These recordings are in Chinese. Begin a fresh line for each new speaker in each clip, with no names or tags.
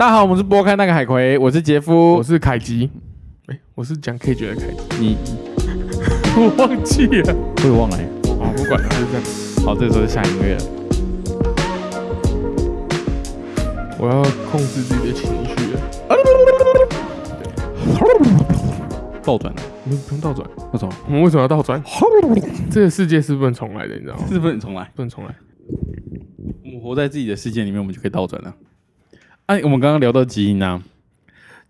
大家好，我们是拨开那个海葵，我是杰夫，
我是凯吉。哎，我是讲 K 觉的凯吉，
你
我忘记了，
我也忘了欸。
哦，不管了，就这样。
好，这个时候下音乐了。
我要控制自己的情绪了。
倒转，
我们不用倒转，
那种
我们为什么要倒转？这个世界是不能重来的，你知道吗？
是不能重来。
不能重来。
我们活在自己的世界里面，我们就可以倒转了。哎、我们刚刚聊到基因啊，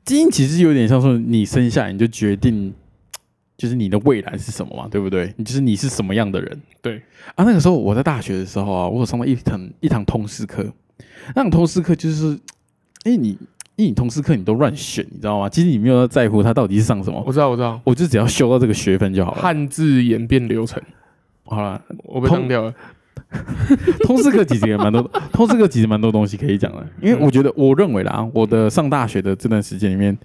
基因其实有点像说你生下来你就决定，就是你的未来是什么嘛，对不对？你就是你是什么样的人。
对
啊，那个时候我在大学的时候啊，我有上到一堂一堂通识课，那种通识课就是，哎、你因为你通识课你都乱选，你知道吗？其实你没有在乎它到底是上什么，
我知道，我知道。
我就只要修到这个学分就好了。
汉字演变流程，
好了，
我被当掉了。
通识课其实也蛮多，通识课其实蛮多东西可以讲的，因为我觉得我认为啦，我的上大学的这段时间里面，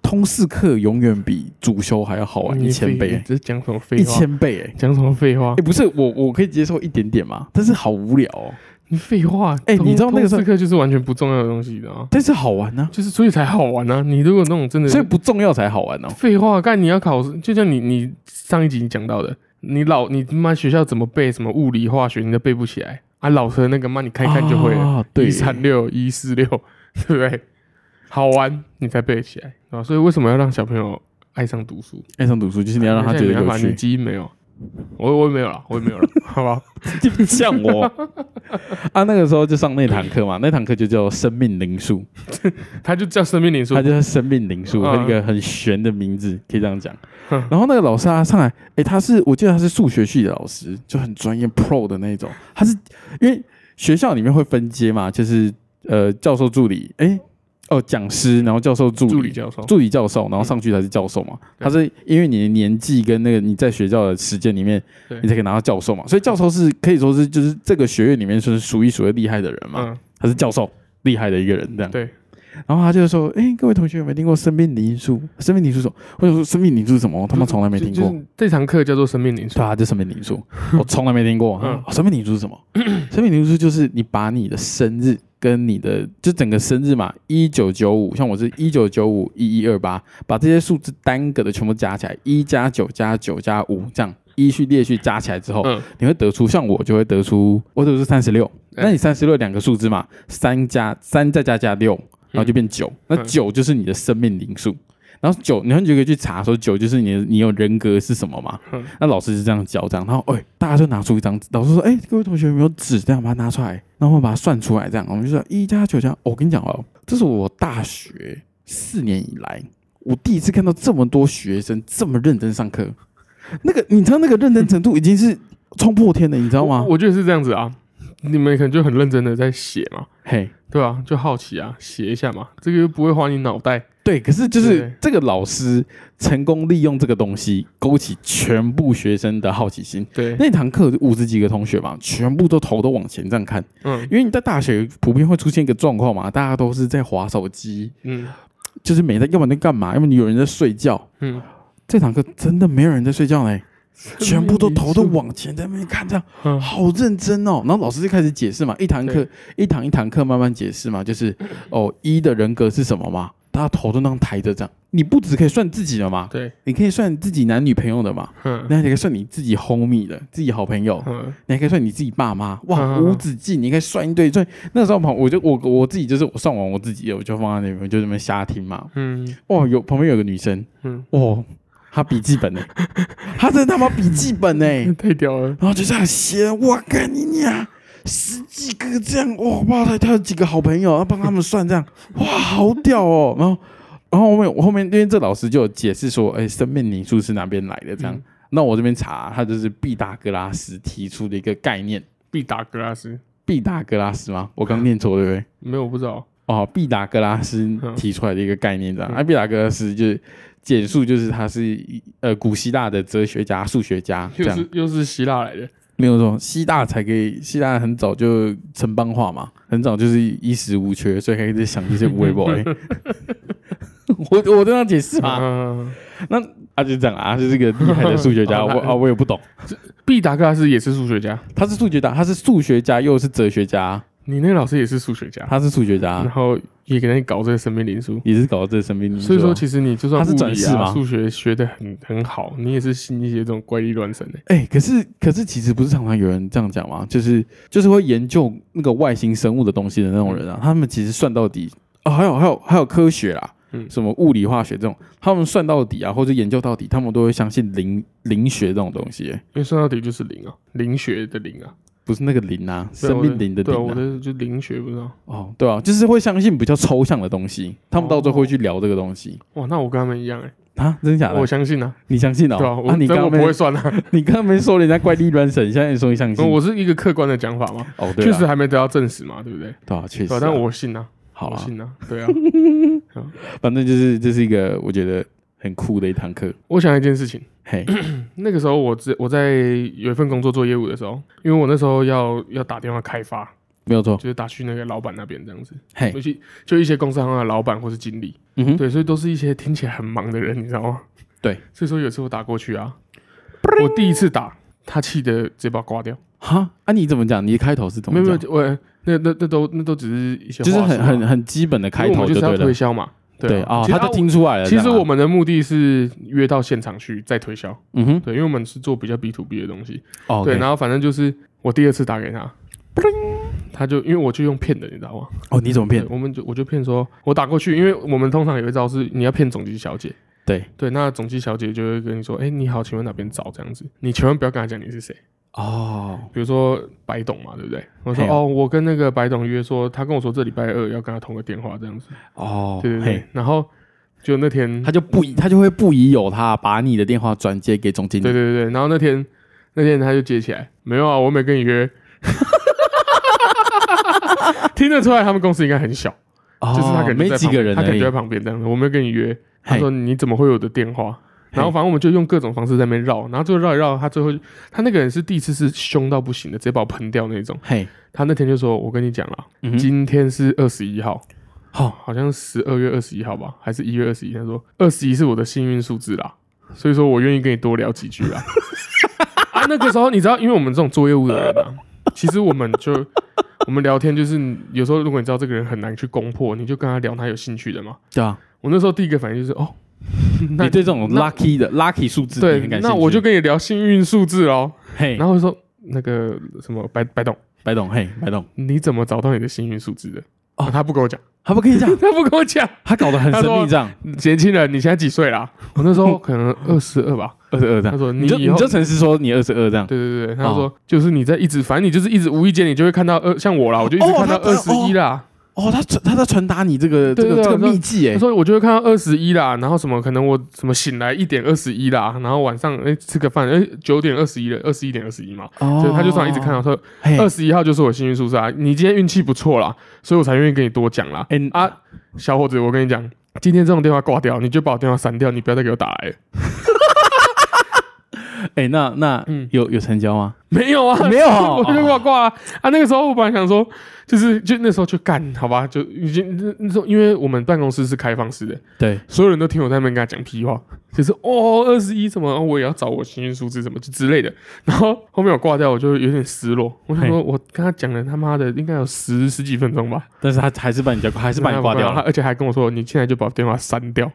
通识课永远比主修还要好玩一千倍、
这是讲什么废话一？
千倍哎、
讲什么废话
哎、？不是我我可以接受一点点嘛，但是好无聊哦，
你废话。
哎
通
你知道那个时候
通识课就是完全不重要的东西，你知道吗？
但是好玩呢、
就是所以才好玩啊！你如果那种真的
所以不重要才好玩哦。
废话，干你要考试，就像你你上一集你讲到的，你老你他妈学校怎么背什么物理化学，你都背不起来啊！老师的那个妈你看一看就会了，
啊、对
一，三六一四六，对不对？好玩你才背得起来啊！所以为什么要让小朋友爱上读书？
爱上读书就是你要让他觉得有
没办法你
趣，
基因没有，我我也没有了，我也没有了，好吧？
像我 啊，那个时候就上那堂课嘛，那堂课就叫生命灵数，
他就叫生命灵数
他，就叫生命灵数，
嗯
一个很玄的名字，可以这样讲。
哼
然后那个老师啊上来，诶，他是我记得他是数学系的老师，就很专业 pro 的那种。他是因为学校里面会分阶嘛，就是呃教授助理，诶，哦讲师，然后教授助理。
助理教授，
助理教授，然后上去才是教授嘛。
对
他是因为你的年纪跟那个你在学校的时间里面，你才可以拿到教授嘛。所以教授是可以说是就是这个学院里面算是数一数二厉害的人嘛。
嗯，
他是教授，厉害的一个人这样。
对。
然后他就说：“哎、各位同学有没有听过生命灵数？生命灵数么？我想说生命灵数是什么？我他妈从来没听过。
就就是这堂课叫做生命灵数
对，啊，这生命灵数，我从来没听过。
嗯
嗯，生命灵数是什么？生命灵数就是你把你的生日跟你的就整个生日嘛，一九九五，像我是一九九五一一二八，把这些数字单个的全部加起来，一加九加九加五，这样依序列序加起来之后，
嗯，
你会得出，像我就会得出，我得出三十六。
哎
那你三十六两个数字嘛，三加三再加加六，然后就变九。那
嗯
九就是你的生命灵数。然后九，你们就可以去查说九就是你，你有人格是什么嘛？
嗯
那老师是这样教，这样，然后哎、大家就拿出一张纸，老师说，哎、各位同学有没有纸？这样把它拿出来，然后我把它算出来，这样，我们就说一加九加、哦我跟你讲哦，这是我大学四年以来，我第一次看到这么多学生这么认真上课。那个，你知道那个认真程度已经是冲破天了，你知道吗
我？我觉得是这样子啊，你们可能就很认真的在写嘛，
嘿，
对啊、就好奇啊，写一下嘛，这个又不会花你脑袋。
对，可是就是
对。
这个老师成功利用这个东西，勾起全部学生的好奇心。
对，
那堂课五十几个同学嘛，全部都头都往前这样看，
嗯。
因为你在大学普遍会出现一个状况嘛，大家都是在划手机，
嗯。
就是没在，要么在干嘛，要么你有人在睡觉。
嗯，
这堂课真的没有人在睡觉嘞，全部都头都往前在那边看，这样
嗯。
好认真哦。然后老师就开始解释嘛，一堂课一堂一堂课慢慢解释嘛，就是哦一的人格是什么嘛，大家头都那样抬着这样。你不只可以算自己的嘛，
对，
你可以算自己男女朋友的嘛，
嗯。
那你可以算你自己 homie 的，自己好朋友，
嗯。
你还可以算你自己爸妈，哇，
嗯。
无止境，你可以算一堆。所以那时候旁我就我我自己就是我算完我自己的，我就放在那边，就这么瞎听嘛。
嗯。
哇，有旁边有个女生，
嗯，
哇，她笔记本呢，他真的他妈笔记本呢，
太屌了。
然后就这样写，哇干你娘！十几个这样，哇，哇，他他有几个好朋友，要帮他们算这样，哇，好屌哦！然后，然后后面我后面因为这老师就有解释说，哎，生命灵数是哪边来的这样。
嗯
那我这边查，他就是毕达哥拉斯提出的一个概念。
毕达哥拉斯
毕达哥拉斯吗？我刚念错对不对？
没有，我不知道。
哦，毕达哥拉斯提出来的一个概念，这样。
嗯
啊，毕达哥拉斯就是简述，就是他是一呃古希腊的哲学家、数学家这样
又是。又是希腊来的。
没有错，希腊才可以，希腊很早就城邦化嘛，很早就是衣食无缺，所以可以在想这些微博。我我这样解释嘛，
嗯，
那啊就这样啊，他就是个厉害的数学家，
哦
我啊我也不懂，
毕达哥拉斯也是数学家。
他是数学家，他是数学家又是哲学家，
你那个老师也是数学家，
他是数学家
然
家，
后也给你搞这个生命灵数。
也是搞这个生命灵数啊。
所以说，其实你就算
他是
物理啊、
转世吗
数学学的很很好，你也是信一些这种怪力乱神的。
哎、可是可是其实不是常常有人这样讲吗？就是就是会研究那个外星生物的东西的那种人啊，他们其实算到底啊、还有还有还有科学啦，
嗯
什么物理化学这种，他们算到底啊，或者研究到底，他们都会相信灵灵学这种东西、欸
因为算到底就是灵啊，灵学的灵啊，
不是那个灵啊，
对啊
生命灵的
对啊，
灵啊。
我的就灵学不知道。
哦，对啊，就是会相信比较抽象的东西，他们到最后会去聊这个东西、
哇，那我跟他们一样哎、
啊，真的假的
我？相信啊，
你相信哦？
对啊，我
啊，你刚刚
不会算啊，
你刚刚没说人家怪力乱神，现在你说你相信？
我是一个客观的讲法嘛，
哦，对啊，
确实还没得到证实嘛，对不对？
对啊，确实
对啊，
啊。
但我信啊，我信啊，对啊。
反正就是这是一个我觉得很酷的一堂课。
我想一件事情，
嘿，
那个时候我在我在有一份工作做业务的时候，因为我那时候要要打电话开发，
没有错。
就是打去那个老板那边这样子，
嘿
尤，其就一些公司行的老板或是经理，
嗯哼，
对，所以都是一些听起来很忙的人，你知道吗？
对，
所以说有时候打过去啊，我第一次打，他气的直接把我挂掉。
哈，啊，你怎么讲？你的开头是怎
没有没？有，我那那那都那都只是一些
就是很很很基本的开
因为我们就是要。推销嘛。啊，
对
啊，
他都听出来了。
其实我们的目的是约到现场去再推销，
嗯哼，
对，因为我们是做比较 B to B 的东西，
哦，
对，然后反正就是我第二次打给他，他就因为我就用骗的，你知道吗？
哦，你怎么骗？
我们就我就骗说，我打过去，因为我们通常有一招是你要骗总机小姐，
对，
对，那总机小姐就会跟你说，哎、你好，请问哪边找这样子，你千万不要跟他讲你是谁，
哦，
比如说白董嘛，对不对？我说哦，我跟那个白董约说，他跟我说这礼拜二要跟他通个电话这样子，
哦，
对对对，，然后就那天
他就不疑，他就会不疑有他，把你的电话转接给总经理。
对对对对，然后那天那天他就接起来，没有啊，我没跟你约。听得出来，他们公司应该很小，
哦，
就是他可能就
没几个人
他可能就在旁边这样子。我没有跟你约，他说你怎么会有我的电话？然后反正我们就用各种方式在那边绕，然后最后绕一绕，他最后他那个人是第一次是凶到不行的，直接把我喷掉那种。
嘿，
他那天就说：“我跟你讲了，
嗯，
今天是二十一号，
好，
好像十二月二十一号吧，还是一月二十一？他说二十一是我的幸运数字啦，所以说我愿意跟你多聊几句啦。啊，那个时候你知道，因为我们这种做业务的人啊，其实我们就我们聊天就是有时候如果你知道这个人很难去攻破，你就跟他聊他有兴趣的嘛。
对啊，
我那时候第一个反应就是哦，那
你对这种 lucky 的 lucky 数字你
对那我就跟你聊幸运数字哦。
嘿，
然后我说那个什么白白董，
白董，嘿，白董，
你怎么找到你的幸运数字的？
哦
哦，他不跟我讲，
他不跟你讲，
他不跟我讲。
他搞得很神秘，这样
年轻人，你现在几岁啦？我那时候 可能二十二吧。
二十二这样，
他说你
你就你就诚实说你二十二这样，
对对对，他就说就是你在一直，反正你就是一直无意间你就会看到二，像我啦，我就一直
哦
看到二十一啦。
哦，他传他在传达你这个这个这个秘籍哎
他，说我就会看到二十一啦，然后什么可能我什么醒来一点二十一啦，然后晚上哎吃个饭哎九点二十一了，二十一点二十一嘛，
哦
所以他就算一直看到说二十一号就是我幸运数字啊，你今天运气不错啦，所以我才愿意跟你多讲啦。
哎
啊，小伙子，我跟你讲，今天这种电话挂掉，你就把我电话删掉，你不要再给我打来了。
哎，那那
嗯
有有成交吗？
没有啊，
没有 哦
我就挂挂啊。啊，那个时候我本来想说，就是就那时候就干，好吧，就已经那那时候，因为我们办公室是开放式的，
对，
所有人都听我在那边跟他讲屁话，就是哦二十一什么，我也要找我幸运数字什么就之类的。然后后面我挂掉，我就有点失落。我想说，我跟他讲了他妈的应该有十十几分钟吧，
但是他还是把你叫，还是把你挂掉了，
他而且还跟我说，你现在就把电话删掉，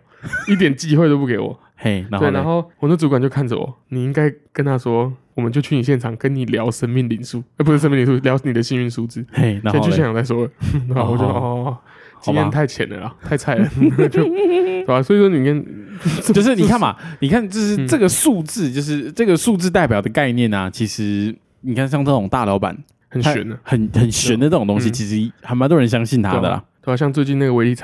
一点机会都不给我。
嘿，然后
对，然后我那主管就看着我，你应该跟他说，我们就去你现场跟你聊生命灵数，呃，不是生命灵数，聊你的幸运数字。
嘿，然
先去现场再说了。然后我就
哦
经验太浅了啦，太菜了，就对吧？所以说你跟
就是你看嘛，你看就是
嗯
这个数字，就是这个数字代表的概念啊，其实你看像这种大老板，
很玄的，
很很玄的这种东西，
嗯
其实还蛮多人相信他的啦。
对吧？像最近那个威力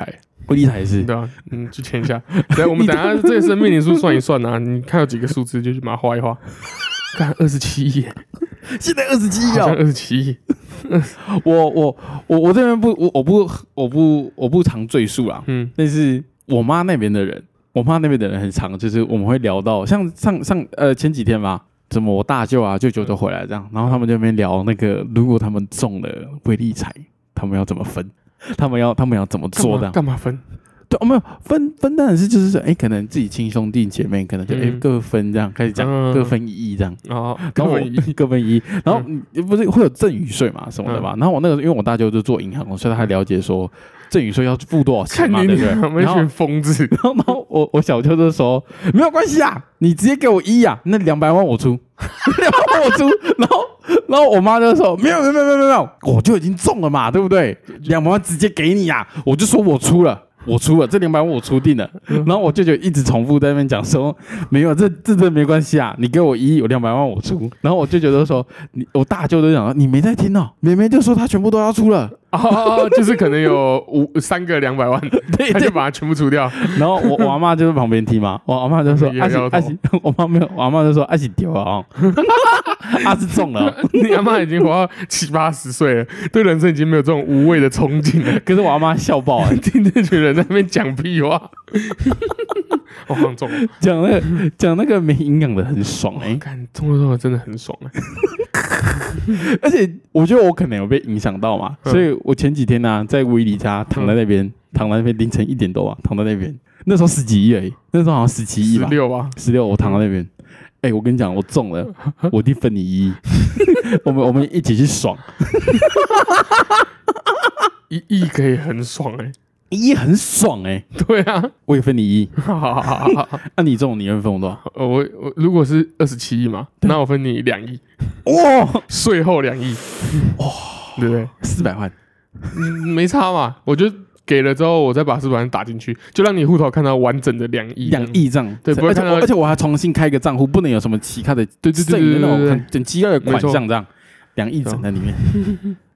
彩，
威力彩是
对啊？嗯，去签一下。等我们等下这个生命灵数算一算啊，你看有几个数字，就去把它画一画。看二十七亿，
现在二十七
亿啊二十七亿，
我我我我这边不我我不我不我不常赘述啦，
嗯
但是我妈那边的人，我妈那边的人很常，就是我们会聊到像上上呃前几天吧，怎么我大舅啊舅舅都回来这样，然后他们就那边聊那个如果他们中了威力彩，他们要怎么分，他们要他们要怎么做的
干嘛，嘛分？
对，哦，没有分分当然是就是说，哎，可能自己亲兄弟姐妹，可能就哎
嗯
各分这样开始讲，
嗯
各分一亿这样。
哦，各分一，
各分一，然后嗯不是会有赠与税嘛什么的嘛？然后我那个因为我大舅就做银行，所以他了解说赠与税要付多少钱嘛，对不对？然后
群疯子，
然后然后我我小舅就说没有关系啊，你直接给我一啊，那两百万我出，两百万我出。然后 然后我妈就说没有没有没有没有我就已经中了嘛，对不对？两百万直接给你呀、我就说我出了。我出了这两百万，我出定了。然后我舅舅一直重复在那边讲说，没有，这这这没关系啊，你给我一亿，有两百万我出。然后我舅舅都说，你我大舅都讲说，你没在听哦，妹妹就说她全部都要出了。
哦，就是可能有五三个两百万，他就把它全部除掉。
然后我我阿妈就在旁边听嘛，我阿妈就说 阿喜阿喜，我妈没有，我阿妈就说阿喜丢了哦，阿是中了哦，
你阿妈已经活到七八十岁了，对人生已经没有这种无谓的憧憬了。
可是我阿妈笑爆哎，
听这群人在那边讲屁话，我好像中了。
讲那个讲那个没营养的很爽哎，
看中了中了，真的很爽哎。
而且我觉得我可能有被影响到嘛，
嗯。
所以我前几天呢、在威尼家躺在那边，躺在那边凌晨一点多啊，躺在那边，那时候十几亿而已，那时候好像十七亿吧，
十六吧，
十六，我躺在那边。哎、我跟你讲，我中了，我弟分你一。亿，我们我们一起去爽，
一亿可以很爽哎。
一亿很爽哎、
对啊，
我也分你一。亿，
好好好好。好，
那、你中你会分我多少？
呃我我如果是二十七亿嘛，那我分你两亿，
哇，
税后两亿，哇，对不对？
四百万，
嗯，没差嘛，我就给了之后，我再把四百万打进去，就让你户头看到完整的两亿，
两，亿这样，而且
对不会看到
我而且我还重新开一个账户，不能有什么其他的
对对对对对对
很很奇怪的款项这样，两亿整在里面。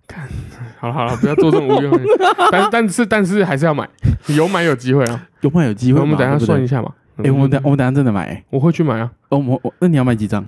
好了好了，不要做这种无用的，但但是但是还是要买，有买有机会啊。
有买有机会嘛？
我们等一下
对不对
算一下嘛。
哎，我们等我们等下真的买，欸
我会去买啊，
哦，我我那你要买几张？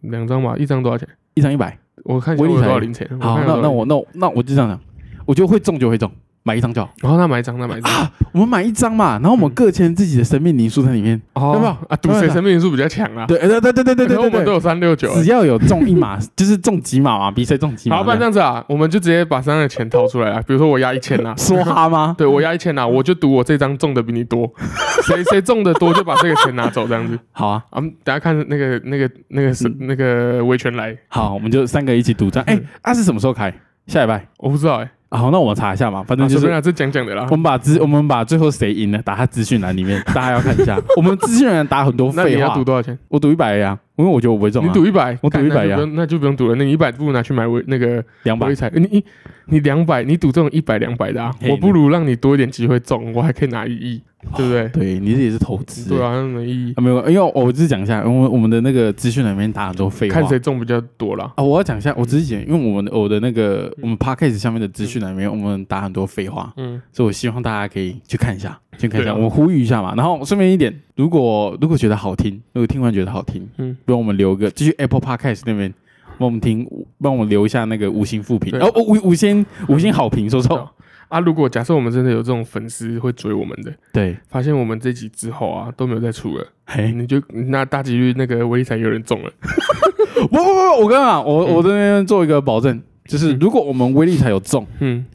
两张吧，一张多少钱？
一张一百。
我看一下我多少零钱。
好，
看有多少零
那那我那我那我就这样讲，我觉得会中就会中，买一张就好。
然后那买一张，那买一张，
我们买一张嘛，然后我们各签自己的生命灵数在里面，好不好？
啊，赌谁生命灵数比较强啊？
对对对对对对对，
我们都有三六九，
只要有中一码，就是中几码嘛，比谁中几码。
好，不然这样子啊，我们就直接把身上的钱掏出来啊，比如说我压一千啊，
梭哈吗？
对我压一千啊，我就赌我这张中的比你多，谁谁中的多就把这个钱拿走，这样子。
好啊，
我们，等下看那个那个那个是那个维权来。
好，我们就三个一起赌这样。
哎，
那是什么时候开？下礼拜？
我不知道哎。
啊好，那我们查一下嘛，反正
啊，
就是
啊，这讲讲的啦
我。们把资，我们把最后谁赢了打在资讯栏里面，大家要看一下。我们资讯栏打很多废话
那你要赌，多少钱？
我赌一百呀，因为我觉得我不会中
你
啊，
赌一百，
我赌一百
呀那就不用赌了。那你一百不如拿去买微那个
两百
微。彩，你你你两百，你赌这种一百两百的啊，我不如让你多一点机会中，我还可以拿一亿，对不对？
对你这也是投资，
对啊，那没意义
啊，。没有，因为我只是讲一下，我们我们的那个资讯栏里面打很多废话
看。谁中比较多啦。
啊，我要讲一下，我只是讲，因为我们的我的那个我们 podcast 下面的资讯栏里面，我们打很多废话，
嗯，
所以我希望大家可以去看一下，去看一下，
啊
我们呼吁一下嘛。然后顺便一点，如果如果觉得好听，如果听完觉得好听，
嗯，
帮我们留个，继续 Apple Podcast 那边帮我们听，帮我们留一下那个五星负评，哦五五星五星好评，说错，
啊，如果假设我们真的有这种粉丝会追我们的，
对，
发现我们这集之后啊都没有再出了，
嘿，
你就那大几率那个威力彩有人中了。
不不不，我跟你讲，我我这边做一个保证，就是
嗯。
如果我们威力才有中，
嗯，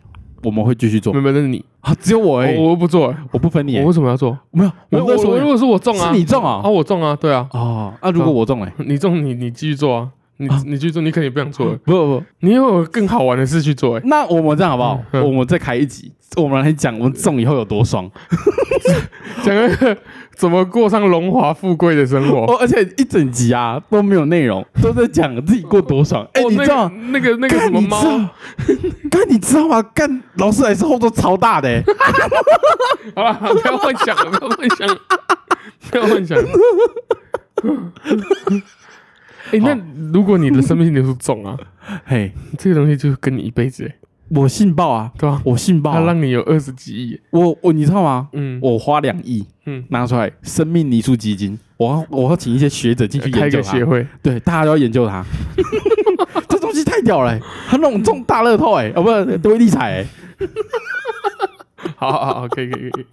我们会继续做
没有，那是你，
啊，只有我
我我不做，
我不分你。欸，
我为什么要做？
没有，
我
我
如果是我中啊，
是你中啊
啊，我中啊，对啊，
哦，那如果我中嘞？
你中你你继续做啊，你
啊
你去做，你肯定不想做了，
不不不，
你有更好玩的事去做，哎，
那我们这样好不好？我们再开一集，我们来讲我们中以后有多爽。
讲那个怎么过上荣华富贵的生活。
哦，而且一整集啊都没有内容，都在讲自己过多爽。哎，你知道
个？那个那个什么猫
你知，道？干你知道吗？干劳斯莱斯后座超大的欸，
好了，不要幻想了，不要幻想了，不要幻想了。哎、那如果你的生命灵数重啊，
嘿，
这个东西就是跟你一辈子、欸，
我信报啊，
对吧？
我信报
它
啊。
让你有二十几亿、欸，
我我你知道吗？
嗯，
我花两亿
嗯，
拿出来生命泥塑基金，我要我要请一些学者进去
开
研究它
个协。会，
对，大家都要研究它。这东西太屌了欸、它那种中大乐透哎、哦不是多利彩哎、
好好好，可以可以可以，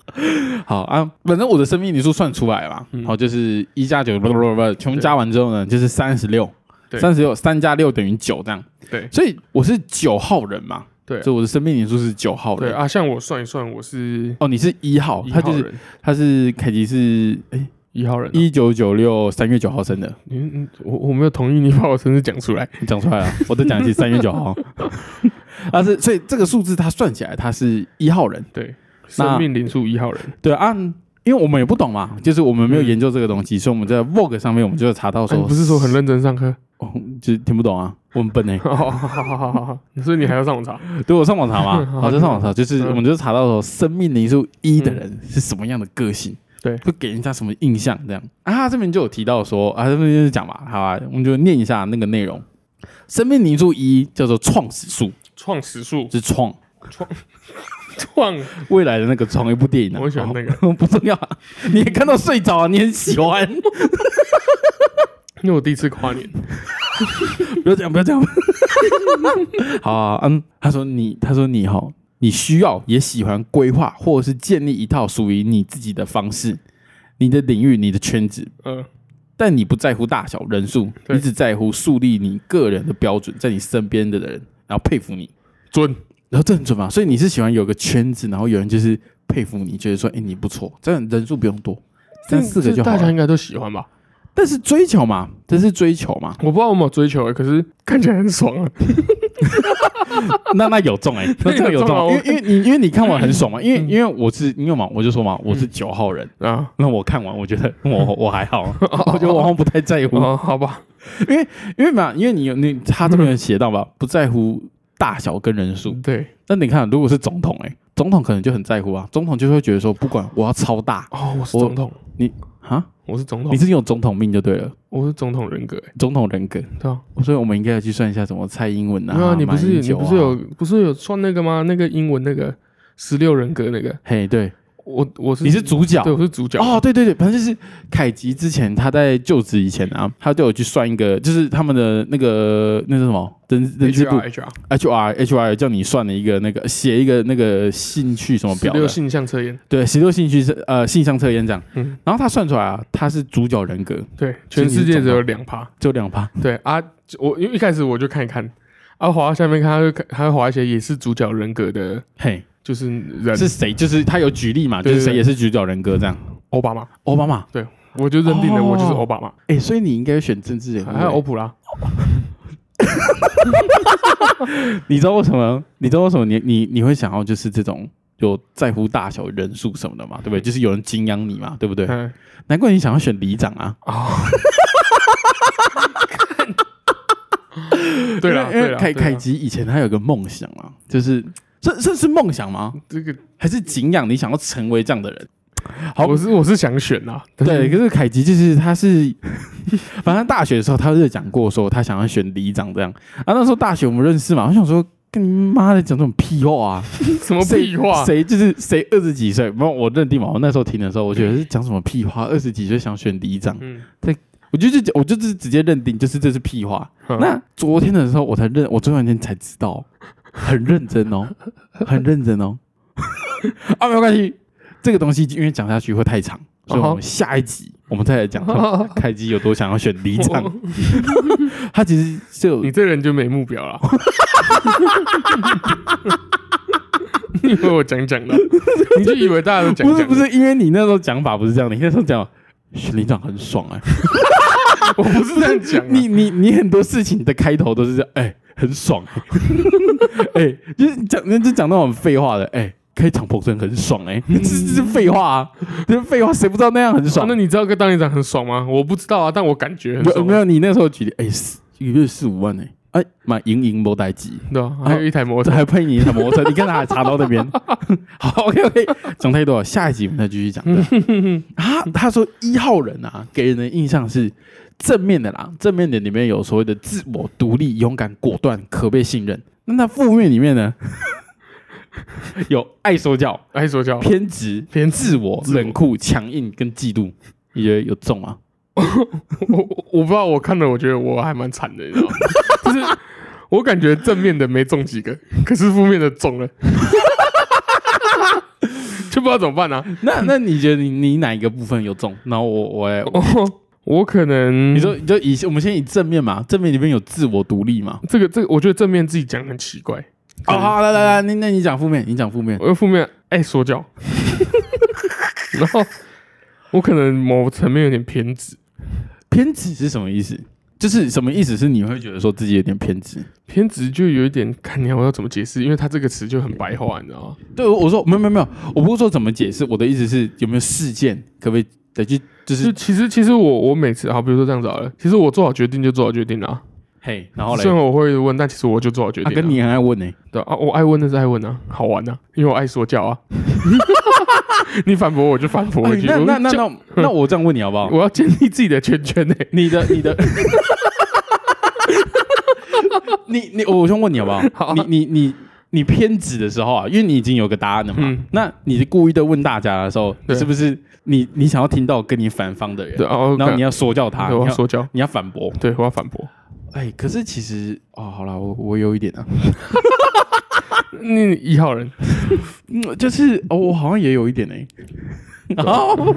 好啊，反正我的生命里数算出来了好就是一加九不不不不，全部加完之后呢，就是三十六，
对。
三十六三加六等于九这样，
对，
所以我是九号人嘛，
对。啊
所以我的生命里数是九号人。
对啊，像我算一算，我是
哦，你是一号，
一
他就是，他是凯迪是哎
一号人啊。
一九九六三月九号生的，
嗯嗯，我我没有同意你把我生日讲出来。
你讲出来了，我再讲一次，三月九号。啊是，所以这个数字它算起来它是一号人，
对，生命灵数一号人。
对啊，因为我们也不懂嘛，就是我们没有研究这个东西，所以我们在 Vogue 上面我们就查到说，
啊不是说很认真上课？
哦，就是听不懂啊，我很笨呢、
好好好好好所以你还要上网查？
对我上网查嘛，
好
我就上网查，就是
嗯
我们就查到说，生命灵数一的人是什么样的个性，
对。
会给人家什么印象这样。啊？他这边就有提到说啊，这边就是讲嘛，好啊，我们就念一下那个内容。生命灵数一叫做创始数，
创始数
是创。
创。
创，未来的那个创一部电影啊，
我喜欢那个。
哦 不重要啊，你也看到睡着啊，你很喜欢，
因为我第一次跨年，
不要讲，不要讲。好啊，嗯，他说你，他说你哈，你需要也喜欢规划或者是建立一套属于你自己的方式，你的领域、你的圈子，
嗯，
但你不在乎大小人数，你只在乎树立你个人的标准，在你身边的人，然后佩服你，
准，
然后这很准嘛。所以你是喜欢有个圈子，然后有人就是佩服你，觉得说，哎，你不错，这样人数不用多，三四个就好了。
大家应该都喜欢吧？
但是追求嘛，这是追求嘛，
我不知道我有没有追求欸，可是看起来很爽啊。
那那有中哎、那这个有中 因为因为你因为你看完很爽嘛，因为因为我是因为嘛，我就说嘛，我是九号人，
啊，
那我看完我觉得我 我还好，我觉得我好像不太在乎，
哦，好吧，
因为因为嘛，因为你有你他这边写到吧，不在乎大小跟人数，
对，
那你看如果是总统哎、总统可能就很在乎啊，总统就会觉得说，不管我要超大
哦，我是总统，
啊，
我是总统。
你，是有总统命就对了，
我是总统人格，欸
总统人格，
对啊，
所以我们应该要去算一下什么蔡英文啊，
对啊，你不是你不是有不是有算那个吗？那个英文那个十六人格那个，
嘿对，
我我是
你是主角
对，我是主角。
哦，对对对，反正就是凯吉之前他在就职以前啊，他对我去算一个，就是他们的那个那是什么人人事部
HR
HR 叫你算了一个那个写一个那个兴趣什么
十六性向测验，
对，十六兴趣是呃性向测验这样，
嗯，
然后他算出来啊，他是主角人格，
对，全世界只有两趴，
只有两趴，
对啊，我因为一开始我就看一看，啊，滑到下面看，他就看，他会滑一些也是主角人格的，
嘿，
就是人。
是谁？就是他有举例嘛，就
对对
是谁也是主角人格这样，
奥巴马，
奥巴马，
我就认定了
哦。
我就是奥巴马，
哎，所以你应该选政治人物，
还有欧普拉，
你知道为什么？你知道为什么你你你会想要就是这种有在乎大小人数什么的嘛？对不对？就是有人敬仰你嘛，对不对？
嗯，
难怪你想要选里长啊！
哦，对了，
因为凯凯吉以前他有个梦想啊，就是这这是梦想吗？
这个
还是敬仰你想要成为这样的人？好
我是我是想选呐，
对，可是凯吉就是他是，反正大学的时候他就讲过说他想要选里长这样啊。那时候大学我们认识嘛，我想说跟你妈的讲这种屁话啊！
什么屁话，
谁就是谁二十几岁，没有我认定嘛。我那时候听的时候，我觉得是讲什么屁话，二十几岁想选里长，
嗯，
我就就我就是直接认定就是这是屁话。
嗯
那昨天的时候我才认，我昨天才知道，很认真哦，很认真哦。啊，没有关系，这个东西因为讲下去会太长，所以我们下一集我们再来讲说凯基有多想要选里长。他其实就
你这人就没目标了。你以为我讲讲的，你就以为大家都讲讲？
不是不，是，因为你那时候讲法不是这样的，你那时候讲选里长很爽哎、
我不是这样讲啊。
你你你很多事情的开头都是这样，哎、很爽、欸，哎、就是讲就讲那种废话的，哎、开敞篷车很爽、欸，哎，这这是废话啊，这是废话，谁不知道那样很
啊
爽？
那你知道跟当连长很爽吗？我不知道啊，但我感觉很爽啊。
没有没有，你那时候举例，哎、四一个月四五万呢、哎、买赢赢摩代机，
对啊，还有一台摩托
还配你一台摩托车，你看他还查到那边。好，OK OK，讲太多了，下一集我们再继续讲。啊，他说一号人啊，给人的印象是正面的啦，正面的里面有所谓的自我、独立、勇敢、果断、可被信任。那那负面里面呢，有爱说教、
爱说教，
偏执、偏自我、冷酷、强硬跟嫉妒。你觉得有中吗？
我 我我不知道，我看了，我觉得我还蛮惨的，你知道吗？就是我感觉正面的没中几个，可是负面的中了，就不知道怎么办啊。
那那你觉得你你哪一个部分有中？然后我我来
哦，我可能
你说你就以我们先以正面嘛，正面里面有自我独立嘛，
这个这个，我觉得正面自己讲很奇怪，
哦，好，来来来，那那你讲负面，你讲负面。
我的负面爱说教，然后我可能某层面有点偏执，
偏执是什么意思？就是什么意思？是你会觉得说自己有点偏执？
偏执就有一点看你要我要怎么解释，因为他这个词就很白话，你知道吗？
对，我说没有没有没有，我不是说怎么解释，我的意思是有没有事件，可不可以得去就
就是其实其实我我每次好，比如说这样子好了，其实我做好决定就做好决定了啊、
嘿，然后嘞
虽，然我会问，但其实我就做好决定了、
他跟你很爱问呢、
对啊，我爱问那是爱问啊，好玩啊，因为我爱说教啊。你反驳我就反驳一句，
哎那那那
我就
那那我这样问你好不好？
我要建立自己的圈圈呢、
你的你的，你 你我先问你好不好？
好啊
你你你你偏执的时候啊，因为你已经有个答案了嘛，
嗯。
那你故意的问大家的时候，
对。
是不是你你想要听到跟你反方的人
对，，哦，
然后你要说教他，
我
你要
要说教，
你要反驳？
对我要反驳。
哎，可是其实哦，好了，我我有一点啊，
你一号人，
嗯，就是哦，我好像也有一点呢、哦，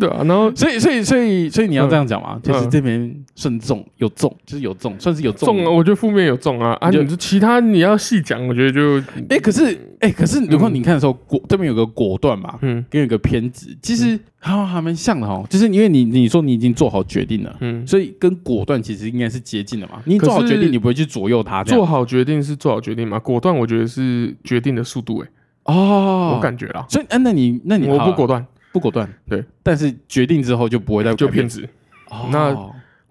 对啊，然后
所以所以所以所以你要这样讲嘛，就是
嗯。
这边慎重有重，就是有重，算是有重。
重啊，我觉得负面有重啊。啊，
你就
其他你要细讲，我觉得就
哎、可是哎、可是如果你看的时候，果这边有个果断嘛，
嗯。
跟有个偏执，其实好像还蛮像的哦。就是因为你你说你已经做好决定了，
嗯，
所以跟果断其实应该是接近的嘛。你做好决定，你不会去左右它。
做好决定是做好决定嘛，果断我觉得是决定的速度哎，
哦，
我感觉啦，
所以，嗯、那你那你
我不果断
不果断，
对，
但是决定之后就不会再
就偏。执。
哦
那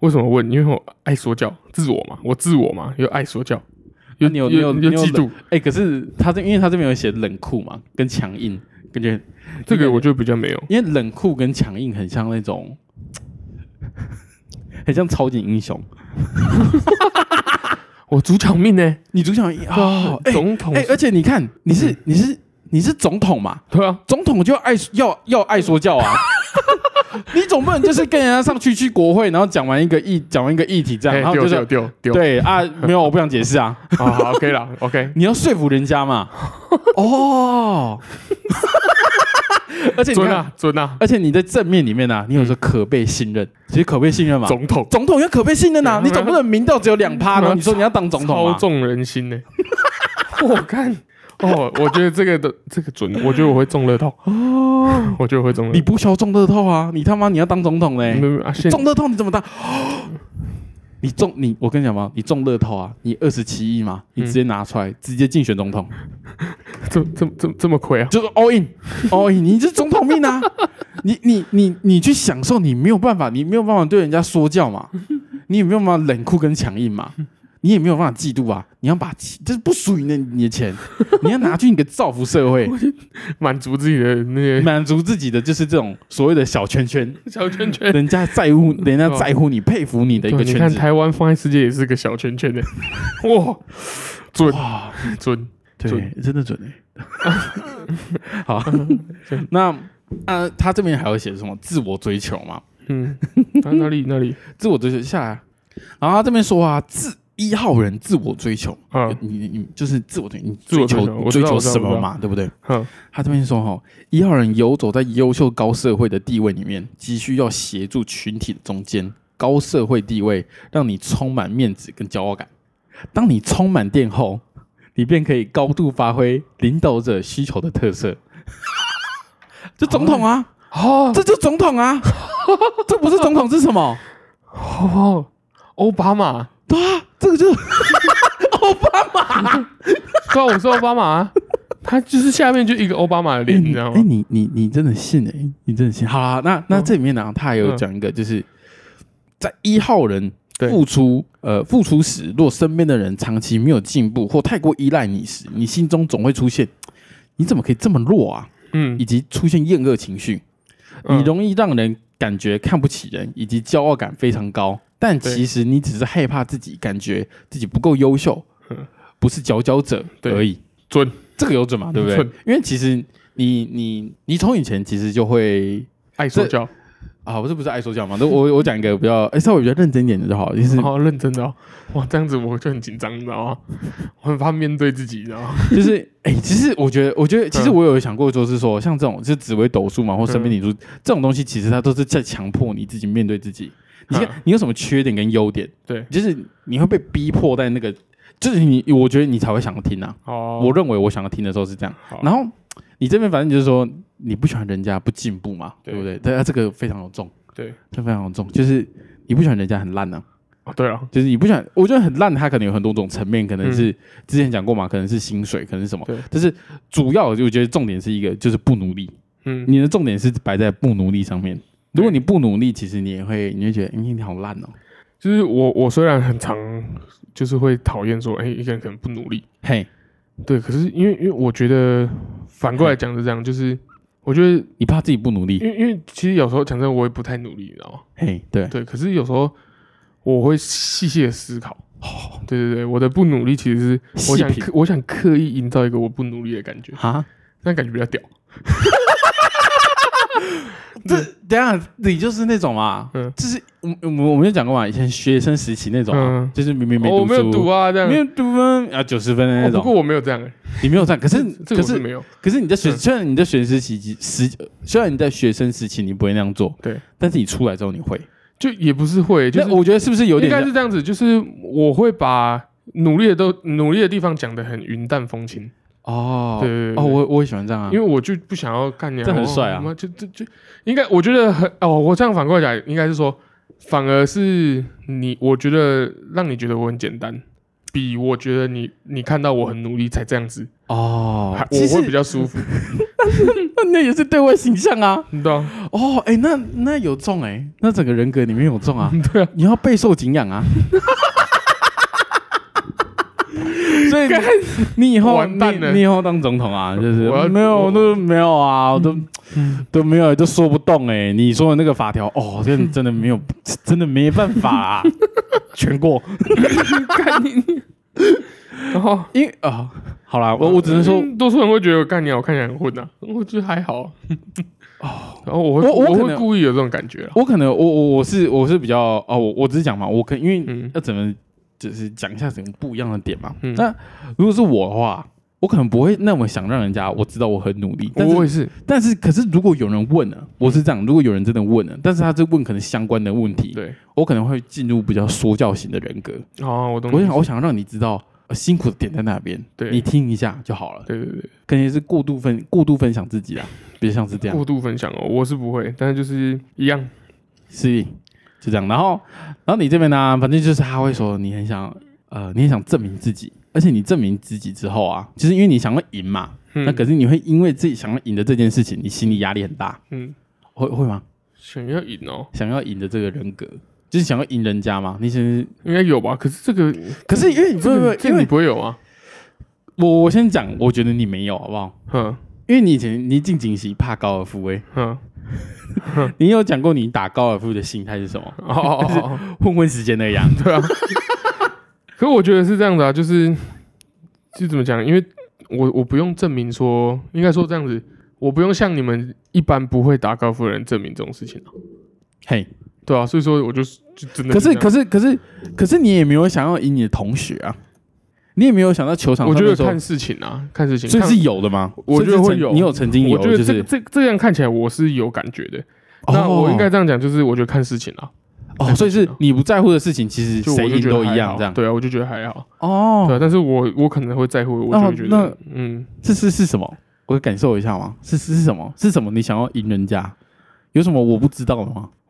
为什么问？因为我爱说教，自我嘛，我自我嘛，又爱说教，又
那你有你有
又
你有
又嫉妒，
哎、可是他这因为他这边有写冷酷嘛，跟强硬，感觉
这个我就比较没有。
因为冷酷跟强硬很像那种，很像超级英雄。
我主角命呢？
你主角一哦，哎
总统
哎，而且你看，你是你是你是总统嘛，
对啊，
总统就爱要要爱说教啊。你总不能就是跟人家上去去国会，然后讲完一个议讲完一个议题这样，然后就是
丢丢丢，
对啊，没有我不想解释啊，
好好 OK 了，OK。
你要说服人家嘛。哦，而且你看，
尊啊尊啊，
而且你在正面里面呢，你有说可被信任，其实可被信任嘛，
总统
总统要可被信任啊，你总不能民调只有两趴呢？你说你要当总统啊？
操纵人心呢。我看哦，我觉得这个的这个准，我觉得我会中乐透，
哦，
我觉得我会中乐透。
你不需要中乐透啊，你他妈你要当总统嘞、中乐透你怎么当？你中你我跟你讲嘛，你中乐透啊，你二十七亿嘛，你直接拿出来，直接竞选总统，
这这这这么亏啊？
就是 all in all in，你是总统命啊！你你你你去享受，你没有办法，你没有办法对人家说教嘛，你也没有办法冷酷跟强硬嘛，你也没有办法嫉妒啊！你要把钱这是不属于你的你的钱，你要拿去你的造福社会，
满足自己的那些
满足自己的就是这种所谓的小圈圈，
小圈圈。
人家在乎，人家在乎你，佩服你的一个圈子。
你看台湾放在世界也是个小圈圈的，哇，准
哇，
准，
对
准，
真的准哎。好，那呃，他这边还有写什么自我追求嘛？
嗯，啊哪里哪里
自我追求下来啊，然后他这边说啊，自一号人自我追求，
啊？
你你你就是自我追，你追求
追求
什么嘛？对不对？
嗯，
他这边说哈，一号人游走在优秀高社会的地位里面，急需要协助群体的中间。高社会地位让你充满面子跟骄傲感。当你充满电后，你便可以高度发挥领导者需求的特色。这总统啊，
哦
这就总统啊，这不是总统是什么？
哦，奥巴马，
对啊，这个就是 奥巴马。
对啊，我是奥巴马啊，他就是下面就一个奥巴马的
哎
脸，你知道吗？
你你你真的信哎、你真的信。好啦，那那这里面呢、他还有讲一个，就是在一号人
对
付出呃付出时，若身边的人长期没有进步或太过依赖你时，你心中总会出现你怎么可以这么弱啊？
嗯
以及出现厌恶情绪，
嗯
你容易让人感觉看不起人，以及骄傲感非常高。但其实你只是害怕自己感觉自己不够优秀
嗯，
不是佼佼者
对
而已。
准，
这个有准嘛？对不对？因为其实你你你从以前其实就会
爱说教，
啊，不是不是爱说教嘛？那我我讲一个比较哎、稍微比较认真一点的就好，就是
好认真的哦，哇，这样子我就很紧张，你知道吗？我很怕面对自己，你知道吗？
就是哎、其实我觉得我觉得其实我有想过，就是说像这种就是紫微斗数嘛，或生命理数这种东西，其实它都是在强迫你自己面对自己。你看
嗯
你有什么缺点跟优点？
对
就是你会被逼迫在那个就是你，我觉得你才会想要听啊。
哦，
我认为我想要听的时候是这样。
好
然后你这边反正就是说你不喜欢人家不进步嘛，
对
对不对？对啊，这个非常有重，
对，
这非常有重，就是你不喜欢人家很烂呢、
哦对啊，
就是你不喜欢，我觉得很烂，它可能有很多种层面，可能是、之前讲过嘛，可能是薪水，可能是什么
对，
但是主要我觉得重点是一个就是不努力，
嗯，
你的重点是摆在不努力上面。如果你不努力，其实你也会，你会觉得，嗯，你好烂哦。
就是我我虽然很常就是会讨厌说，哎、一个人可能不努力，
嘿，
对，可是因为因为我觉得反过来讲是这样，就是我觉得
你怕自己不努力，
因为因为其实有时候讲真的，我也不太努力，你知道吗？
嘿，对，
对，可是有时候我会细细的思考。哦，对对对，我的不努力其实是我想刻我想刻意营造一个我不努力的感觉，
哈，
那感觉比较屌。
这等下你就是那种嘛，
嗯。
就是我我们我们有讲过嘛，以前学生时期那种啊，
嗯。
就是明明没
哦，我
读
没有读，啊，这样。
没有读分啊，九十分的那种，
哦不过我没有这样、欸，
你没有这样，可是可是
这个我是没有。
可是你在学，
嗯。
虽然你在学生时期时，虽然你在学生时期你不会那样做，
对，
但是你出来之后你会，
就也不是会，就
就是我觉得是不是有
应
点
该是这样子，就是我会把努力的都努力的地方讲的很云淡风轻，
哦，
对对对
哦，我我也喜欢这样啊，
因为我就不想要干你，
这很帅啊。
哦就就就应该，我觉得很哦，我这样反过来讲，应该是说，反而是你，我觉得让你觉得我很简单。比我觉得你你看到我很努力才这样子，
哦。
还，我会比较舒服，
那也是对外形象啊，
你知道？
哦，哎，那那有重哎，那整个人格里面有重啊，
对啊，
你要备受敬仰啊。所以你你以后
完蛋了
你你以后当总统啊，就是
我要
没有
我
都没有啊，我都
嗯
都没有，都说不动哎。你说的那个法条，哦，真的真的没有，真的没办法啊，全过。
然后
因为啊，好啦，我我只能说，
嗯多数人会觉得我干你，我看起来很混啊，我觉得还好。哦，然后我会我
我我可能
会故意有这种感觉。
我可能我我我是我是比较哦，我我只是讲嘛，我可因为
嗯
要怎么就是讲一下什么不一样的点嘛。
嗯
那如果是我的话，我可能不会那么想让人家我知道我很努力，但是
我也是，
但是可是如果有人问了，我是这样，如果有人真的问了，但是他这问可能相关的问题，
对，
我可能会进入比较说教型的人格。
哦，我懂。
我想我想让你知道。呃辛苦的点在那边，
对
你听一下就好了。
对对对，
肯定是过度分过度分享自己啊，别像是这样。
过度分享哦，我是不会，但是就是一样，
是，就这样。然后，然后你这边呢，反正就是他会说你很想，呃，你很想证明自己，而且你证明自己之后啊，其实因为你想要赢嘛，
嗯
那可是你会因为自己想要赢的这件事情，你心理压力很大，
嗯，
会会吗？
想要赢哦，
想要赢的这个人格，就是想要赢人家嘛。你其实，
应该有吧？可是这个，
可是因为你不
这
不不，
个这个你不会有啊？
我我先讲，我觉得你没有，好不好？
哼
因为你以前你进警系怕高尔夫诶、
哼
你有讲过你打高尔夫的心态是什么？
哦哦哦哦，
混混时间那样。
对啊。可我觉得是这样子啊，就是就怎么讲？因为我我不用证明说，应该说这样子，我不用向你们一般不会打高尔夫的人证明这种事情啊，
嘿，
对啊，所以说我就就真的
可是可是可是可是你也没有想要赢你的同学啊，你也没有想到球场
我
上面说
觉得看事情啊，看事情，看
所以是有的吗？
我觉得会有
你有曾经有，
我觉得
就是
这这这样看起来我是有感觉的。那
哦
我应该这样讲，就是我觉得看事情啊，
哦，所以是你不在乎的事情，其实
就我就
谁赢
觉得
都一样这样。
对啊，我就觉得还好。对
哦，
啊，但是我我可能会在乎，我就会觉
那
得，嗯，
这是是什么？我感受一下吗？是是是什么？是什么？你想要赢人家？有什么我不知道的吗？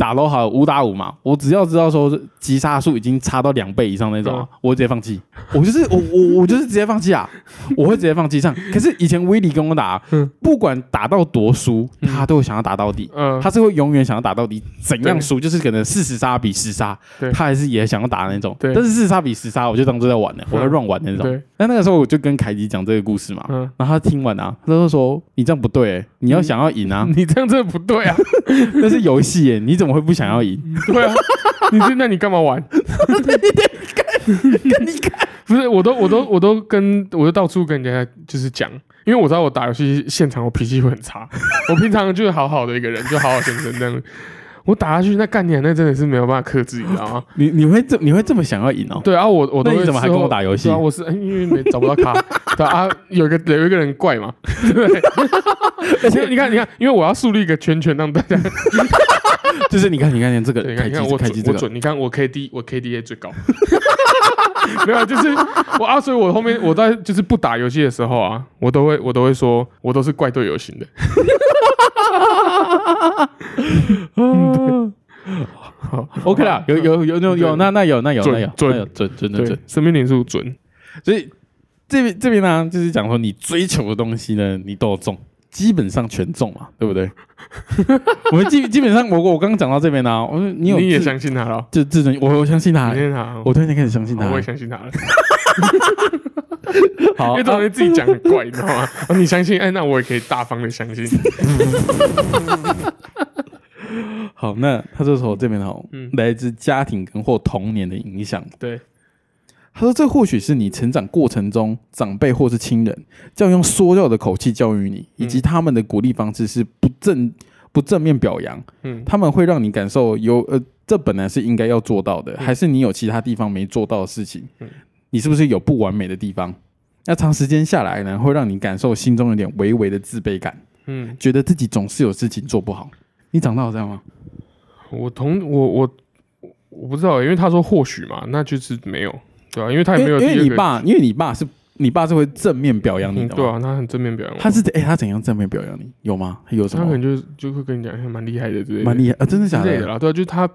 打
low 好五打五嘛，我只要知道说击杀数已经差到两倍以上那种啊，我直接放弃。我就是我我我就是直接放弃啊，我会直接放弃上。可是以前威利跟我打
嗯，
不管打到多输，
嗯。
他都会想要打到底。
嗯，
他是会永远想要打到底，怎样输就是可能四十杀比十杀，他还是也想要打那种。
对。
但是四十杀比十杀，我就当做在玩了，我会
嗯
乱玩那种。
对，
那那个时候我就跟凯迪讲这个故事嘛，
嗯，
然后他听完啊，他就说你这样不对、欸，你要想要赢啊，
你这样真的不对啊，
那是游戏耶，你怎么会不想要赢？
对啊，你这那你干嘛玩？
你看，
不是，我都我都我都跟我都到处跟人家就是讲，因为我知道我打游戏现场我脾气会很差，我平常就是好好的一个人，就好好先生这样。我我打下去那干点那真的是没有办法克制，你知道吗？
你你会这你会这么想要赢哦？
对啊，我我都会
那你怎么还跟我打游戏
我是因为没找不到卡，对啊，有一个有一个人怪嘛，对，而 且你看你看，因为我要树立一个圈圈让大家，
就是你看你看你看这个
对，你看你看我我准，你看我 K D 我 K D A 最高，没有啊，就是我啊，所以我后面我在就是不打游戏的时候啊，我都会我都会说我都是怪队友型的，好
OK 啦，有有有有有，那那有那有那有
准
准准准准，，
生命灵数准，
所以这边这边呢，就是讲说你追求的东西呢，你都有中，基本上全中嘛，对不对？我们基基本上，我我刚刚讲到这边呢，我说你有
你也相信他了，
就自尊，我我相信他，
相信他，
我突然间开始相信他
我也，相信他了。
好
因为这东西自己讲很怪，你知道吗？哦你相信，哎，那我也可以大方的相信。
好，那他这时候这边哦
嗯，
来自家庭跟或童年的影响。
对，
他说，这或许是你成长过程中长辈或是亲人，这样用说教的口气教育你，以及他们的鼓励方式是不正不正面表扬，
嗯，
他们会让你感受有呃，这本来是应该要做到的，
嗯
还是你有其他地方没做到的事情
嗯？
你是不是有不完美的地方？那长时间下来呢，会让你感受心中有点微微的自卑感，
嗯，
觉得自己总是有事情做不好。你长大有这样吗？
我同我我我不知道，因为他说或许嘛，那就是没有，对啊，因为他也没有
因为你爸，因为你爸是你爸是会正面表扬你
嗯，
的嘛，
对啊，他很正面表扬，
他是哎、他怎样正面表扬你？有吗？有什么？
他可能就就会跟你讲，哎蛮厉害的之类的，
蛮厉害啊！真的假的？
之类的啦，对啊，就是他，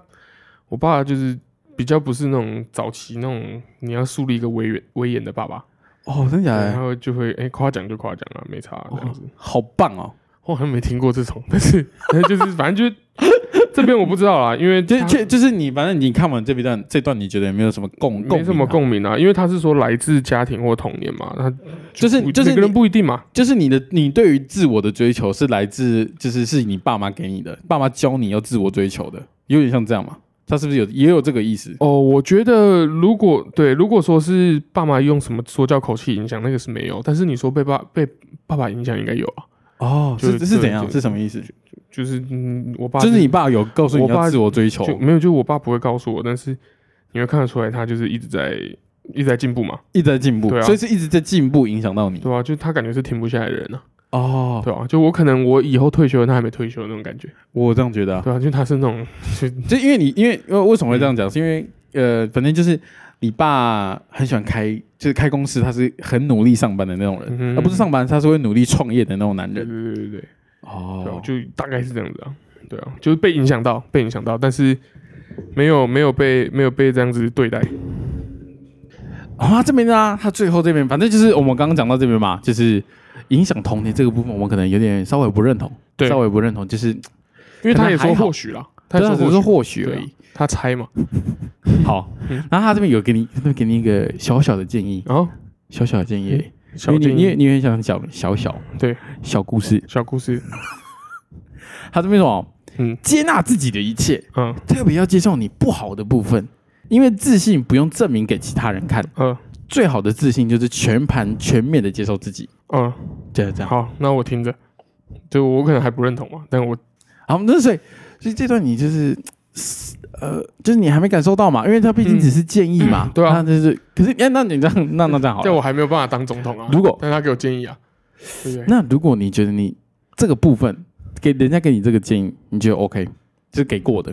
我爸就是比较不是那种早期那种你要树立一个威严威严的爸爸，
哦，真的假，的？
然后就会哎夸奖就夸奖啊，没差这样子。
好棒哦！
我好像没听过这种，但是 但是就是反正就是这边我不知道啦，因为
就
他
就就是你，反正你看完这一段，这段你觉得有没有什么共共
没什么共鸣啊，因为他是说来自家庭或童年嘛，他
就是就是
每个人不一定嘛，
就是你的你对于自我的追求是来自就是是你爸妈给你的，爸妈教你要自我追求的，有点像这样嘛？他是不是有也有这个意思？
哦，我觉得如果对，如果说是爸妈用什么说教口气影响，那个是没有，但是你说被爸被爸爸影响应该有啊，
哦，
就是
是是怎样？
是
什么意思？
就是嗯，我爸
就是你爸有告诉你
我爸
要自我追求，
就没有，就我爸不会告诉我，但是你会看得出来，他就是一直在一直在进步嘛，
一直在进步，
对啊
所以是一直在进步，影响到你。
对啊、就他感觉是停不下来的人啊，
哦，
对啊、就我可能我以后退休了，他还没退休的那种感觉，
我这样觉得啊，
对啊，就他是那种就
就因为你因为因为为什么会这样讲？是因为呃，反正就是你爸很喜欢开，就是开公司，他是很努力上班的那种人，
嗯
而不是上班，他是会努力创业的那种男人。
对对对对，对啊
哦，
就大概是这样子啊，对啊，就是被影响到，被影响到，但是没有没有被没有被这样子对待，
啊，他这边呢，他最后这边，反正就是我们刚刚讲到这边嘛，就是影响童年这个部分，我们可能有点稍微不认同，
对。
稍微不认同，就是
因为他也说或许啦，他
他只是说
也说或许
或许而已。
他猜嘛，
好
嗯，
然后他这边有给你，他给你一个小小的建议，
然后
小小的建议，
小
因为你因为
建议，
你很想讲小小
对
小故事，
小故事，
他这边说，
嗯。
接纳自己的一切，
嗯。
特别要接受你不好的部分，因为自信不用证明给其他人看，
嗯。
最好的自信就是全盘全面的接受自己，
嗯，
就是这样。
好，那我听着，就我可能还不认同嘛，但我
好，那所以所以这段你就是。呃，就是你还没感受到嘛，因为他毕竟只是建议嘛，
嗯对啊
那就是，可是，哎，那你这样，那那这样好了。
在我还没有办法当总统啊，
如果
但他给我建议啊，对不对？
那如果你觉得你这个部分给人家给你这个建议，你觉得 OK，就是给过的，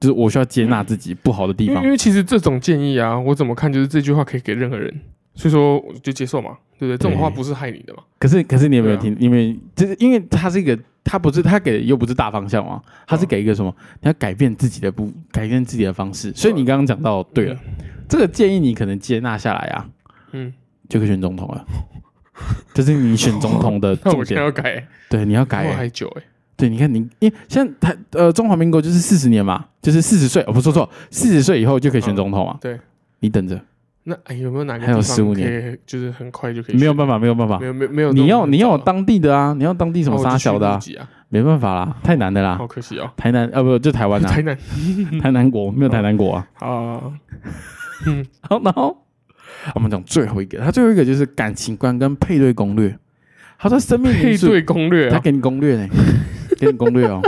就是我需要接纳自己不好的地方
因因。为其实这种建议啊，我怎么看就是这句话可以给任何人，所以说我就接受嘛，对不对？这种话不是害你的嘛，
可是，可是你有没有
对啊
听？因为就是因为他是一个，他不是他给的又不是大方向嘛，他是给一个什么？你要改变自己的不，改变自己的方式。所以你刚刚讲到，对了，这个建议你可能接纳下来啊，
嗯，
就可以选总统了。这是你选总统的
那
重
我现在
点，
要改，
对，你要改
还久哎，
对，你看你，因为现在台呃中华民国就是四十年嘛，就是四十岁，哦不说错，四十岁以后就可以选总统嘛。
对，
你等着，
那哎有没有哪个
还有
地方
15
可以就是很快就可以
没有办法，没有办法。
没，有没有没有
你要你要当地的啊，你要当地什么沙小的、啊？没办法啦，太难的啦。
好。可惜哦，
台南啊不就台湾啊，
台南。
台南国没有台南国啊。
啊，
好，然后？我们讲最后一个，他最后一个就是感情观跟配对攻略。他说生命
配对攻略啊，
他给你攻略呢，给你攻略哦。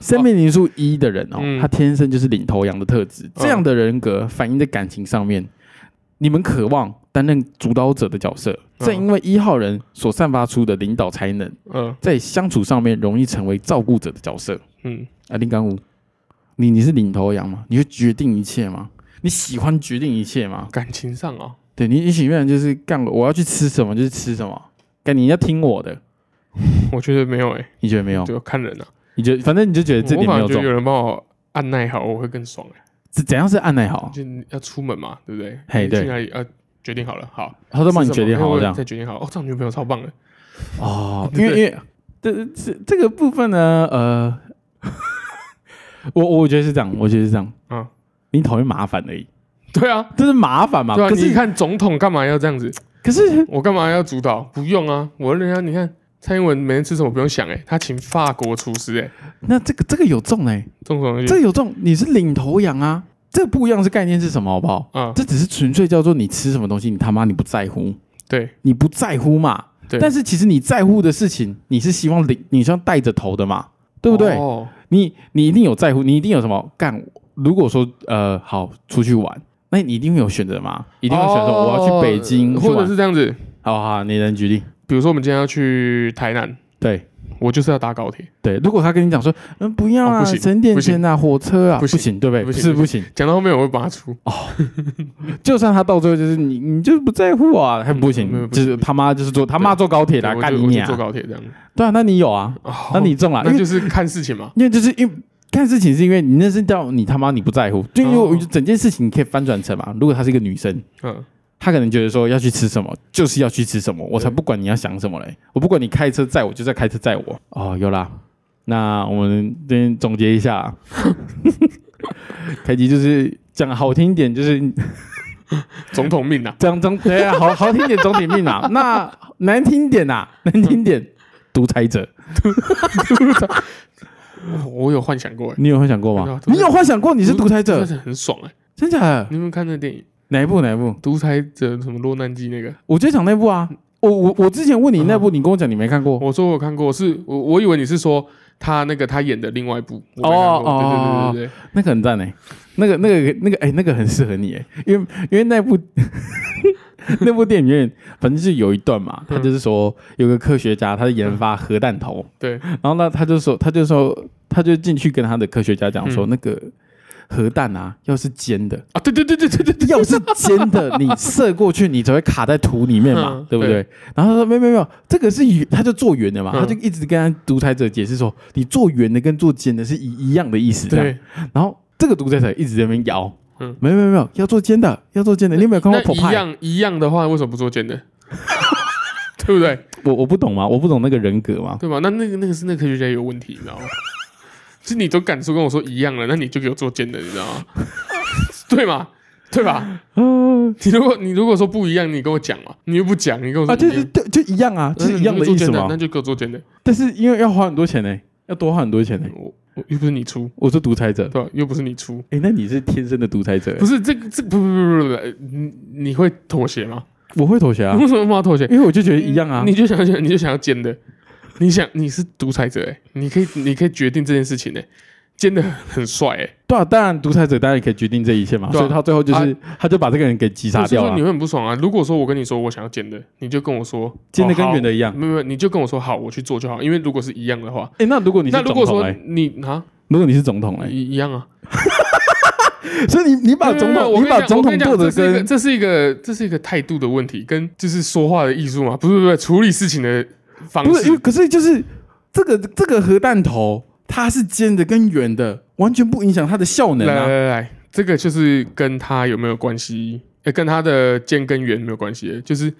生命灵数一的人哦，
嗯。
他天生就是领头羊的特质，这样的人格反映在感情上面，你们渴望担任主导者的角色，
嗯
正因为一号人所散发出的领导才能，
嗯
在相处上面容易成为照顾者的角色。
嗯，
啊，林刚武，你你是领头羊吗？你会决定一切吗？你喜欢决定一切吗？
感情上哦，
对你，你喜欢就是干我要去吃什么就是吃什么，干你要听我的，
我觉得没有哎，
你觉得没有？
就看人啊。
你觉得反正你就觉得这
我
点没有中
反而觉得有，人帮我按耐好，我会更爽哎。
怎怎样是按耐好？
就要出门嘛，对不对？
嘿对
你去哪里？呃，决定好了，好，
他都帮你决定好这样
再决定好。哦，这样女朋友超棒的。
哦，因
对
为因为这这这个部分呢，呃，我我觉得是这样，我觉得是这样，
嗯
你讨厌麻烦而已，
对啊，
这是麻烦嘛？
对啊，
可是
你看总统干嘛要这样子？
可是
我干嘛要主导？不用啊，我人家你看蔡英文每天吃什么不用想哎，他请法国厨师哎，
那这个这个有中哎、
这种东西
这个有中，你是领头羊啊，这个不一样是概念是什么？好不好？
啊，
这只是纯粹叫做你吃什么东西，你他妈你不在乎，
对
你不在乎嘛？
对
但是其实你在乎的事情，你是希望领，你希望带着头的嘛，对不对？
哦，
你你一定有在乎，你一定有什么干？如果说呃好出去玩，那你一定会有选择嘛？一定会选择我要去北京
哦或者。是这样子，
好好，你能举例？
比如说我们今天要去台南，
对。
我就是要搭高铁，
对，如果他跟你讲说，嗯，不要啊，
哦不行
省点钱啊，火车啊，
不行
行，对不对？
不行
是不行。
讲到后面我会把它出，
就算他到最后就是你，你就是不在乎啊，还不
没有
行，
不行
就是他妈就是坐他妈坐高铁啦，
对我就我就
干你娘！
坐高铁这样，
对啊，那你有啊？
哦。
那你中了，因为
那就是看事情嘛，
因为就是因为看事情是因为你那是叫你他妈你不在乎，就因为整件事情你可以翻转成嘛，如果她是一个女生，
嗯，
她可能觉得说要去吃什么就是要去吃什么，我才不管你要想什么嘞，我不管你开车载我就在开车载我。哦，有啦，那我们这边总结一下。啊，凯吉就是讲好听一点就是
总统命啊，
讲总对啊，好好听一点总统命啊，那难听点呐、难听点独裁者，
我有幻想过哎，
你有幻想过吗？你有幻想过你是独裁者？
真的？是很爽哎，
真假的？
你有没有看那个电影《
哪一部？哪一部？
独裁者什么落难记》那个？
我就讲那部啊。我我我之前问你那部，你跟我讲你没看过。
我说我看过，是我我以为你是说他那个他演的另外一部，我没看
哦，
对对
哦
对对对，
那个很赞诶，那个那个那个哎、那个很适合你哎，因为因为那部 那部电影里面，反正是有一段嘛，他就是说有个科学家他在研发核弹头，
对，
然后呢他就说他就说他就进去跟他的科学家讲说，
嗯
那个核弹啊要是尖的，
啊，对对对对对对对，
要是尖的，你射过去你才会卡在土里面嘛，
嗯
对不对？然后他说没有没有没有，这个是圆，他就做圆的嘛，
嗯
他就一直跟他独裁者解释说，你做圆的跟做尖的是一一样的意思，
对，
然后这个独裁者一直在那边摇，
嗯
没有没有没有，要做尖的，要做尖的。你有没有看过
那
p o
一样一样的话，为什么不做尖的？对不对？
我我不懂嘛？我不懂那个人格嘛？
对吧？那那个那个是那个科学家有问题，你知道吗？是你都敢说跟我说一样了，那你就给我做尖的，你知道吗？对吗？对吧？
嗯
你如果你如果说不一样，你跟我讲嘛，你又不讲，你跟我说
啊，就
一样
是就就一样啊，就是一样的意思嘛
那。就给我做尖的。
但是因为要花很多钱呢，要多花很多钱呢。
我我又不是你出，
我是独裁者，
对吧？又不是你出，
哎，那你是天生的独裁者
不，是这个这不不不不不，你你会妥协吗？
我会妥协啊
为，什么不要妥协？
因为我就觉得一样啊。
你就想想，你就想要尖的，你想你是独裁者哎、你可以你可以决定这件事情哎、真的很帅哎、
对啊，当然独裁者当然也可以决定这一切嘛，
啊
所以他最后就是他就把这个人给击杀掉了
所以说你。会很不爽啊。如果说我跟你说我想要尖的，你就跟我说
尖的跟
哦好
圆的一样
没有没有，你就跟我说好，我去做就好。因为如果是一样的话，
哎，那如果你是
那如果说
总统嘞，
你啊
如果你是总统嘞，
一一样啊，
所以你你把总统你把总统做的跟
这是一个这是一个态度的问题，跟就是说话的艺术嘛，不是不是处理事情的方
不是，因为
式。
可是就是这个这个核弹头，它是尖的跟圆的，完全不影响它的效能
来
啊。
来来来，这个就是跟它有没有关系？呃，跟它的尖跟圆没有关系。就是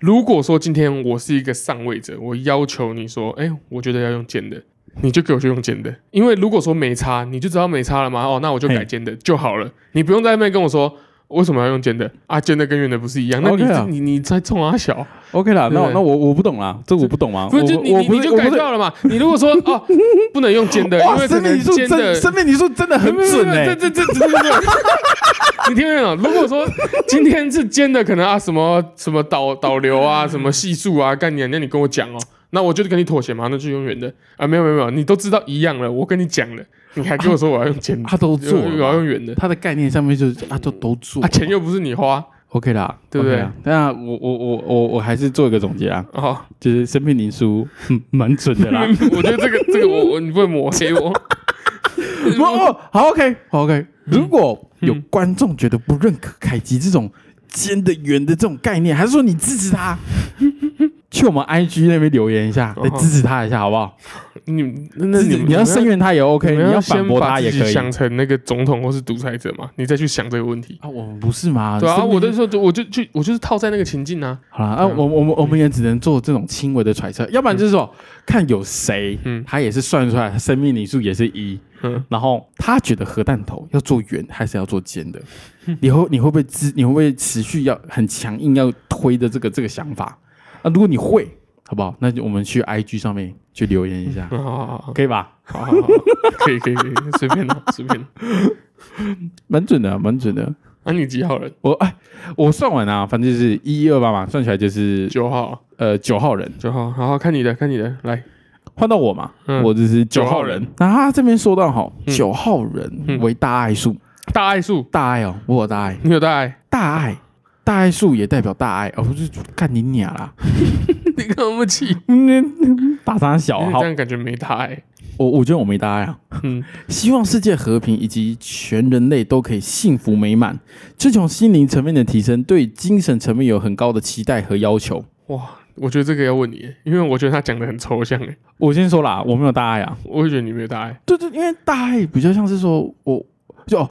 如果说今天我是一个上位者，我要求你说，哎、我觉得要用尖的，你就给我去用尖的。因为如果说没差，你就知道没差了嘛。哦，那我就改尖的就好了。你不用在那边跟我说为什么要用尖的啊？尖的跟圆的不是一样？那你
啊
你你在冲啊小
？OK 啦，那那我我不懂啦，这我不懂啊？
不是，
我
就你你你就改掉了嘛？你如果说哦，不能用尖的，因，为
生命数
真的
真生命数真的很准哎
这这这这这，你听没有？如果说今天是尖的，可能啊什么什么导导流啊，什么系数啊概念，那你跟我讲哦，那我就跟你妥协嘛，那就用圆的。啊，没有没有没有，你都知道一样了，我跟你讲了，你还跟我说我要用尖的，
他都做
我要用圆的，
他的概念上面就是啊，都都做
啊，钱又不是你花。
OK 啦，
对不对
？OK 啦。那我我我我我还是做一个总结啊，
哦，
就是生命灵书嗯 蛮准的啦。
我觉得这个这个我我你不会抹黑我，
不哦，好 OK 好 OK。如果有
嗯。
观众觉得不认可凯吉这种尖的圆的这种概念，还是说你支持他？去我们 IG 那边留言一下，来
哦
支持他一下，好不好？
你那那你
你要声援他也 OK，
你
要反驳他也可以。
想成那个总统或是独裁者嘛，你再去想这个问题。
啊，我们不是吗？
对啊，我的时候就我就就我就是套在那个情境啊，
好了，啊，我我们我们也只能做这种轻微的揣测，要不然就是说，看有谁，
嗯
他也是算出来，他生命里数也是一，
嗯
然后他觉得核弹头要做圆还是要做尖的，你会你会不会支？你会不会持续要很强硬要推的这个这个想法？啊，如果你会，好不好？那就我们去 IG 上面去留言一下，
好好好好
可以吧？
好好好，可以可以可以，随便的 随便。
蛮准的，蛮准的。
啊，你几号人？
我哎，我算完啊，反正就是一一二八嘛，算起来就是
九号，
呃九号人，
九号，好好看你的，看你的，来，
换到我嘛，
嗯
我就是九号人。那他这边说到哈，
嗯
九号人
嗯
为大爱数，
大爱数，
大爱哦，我有大爱，
你有大爱？
大爱，大爱数也代表大爱，哦，不是干你娘啦，
你干嘛气？
嗯，打他小好
这，样感觉没大爱。
我我觉得我没大爱啊，
嗯，
希望世界和平以及全人类都可以幸福美满，这种心灵层面的提升，对精神层面有很高的期待和要求。
哇，我觉得这个要问你，因为我觉得他讲的很抽象，诶，
我先说啦，我没有大爱啊，
我也觉得你没有大爱。
对对，因为大爱比较像是说我就。哦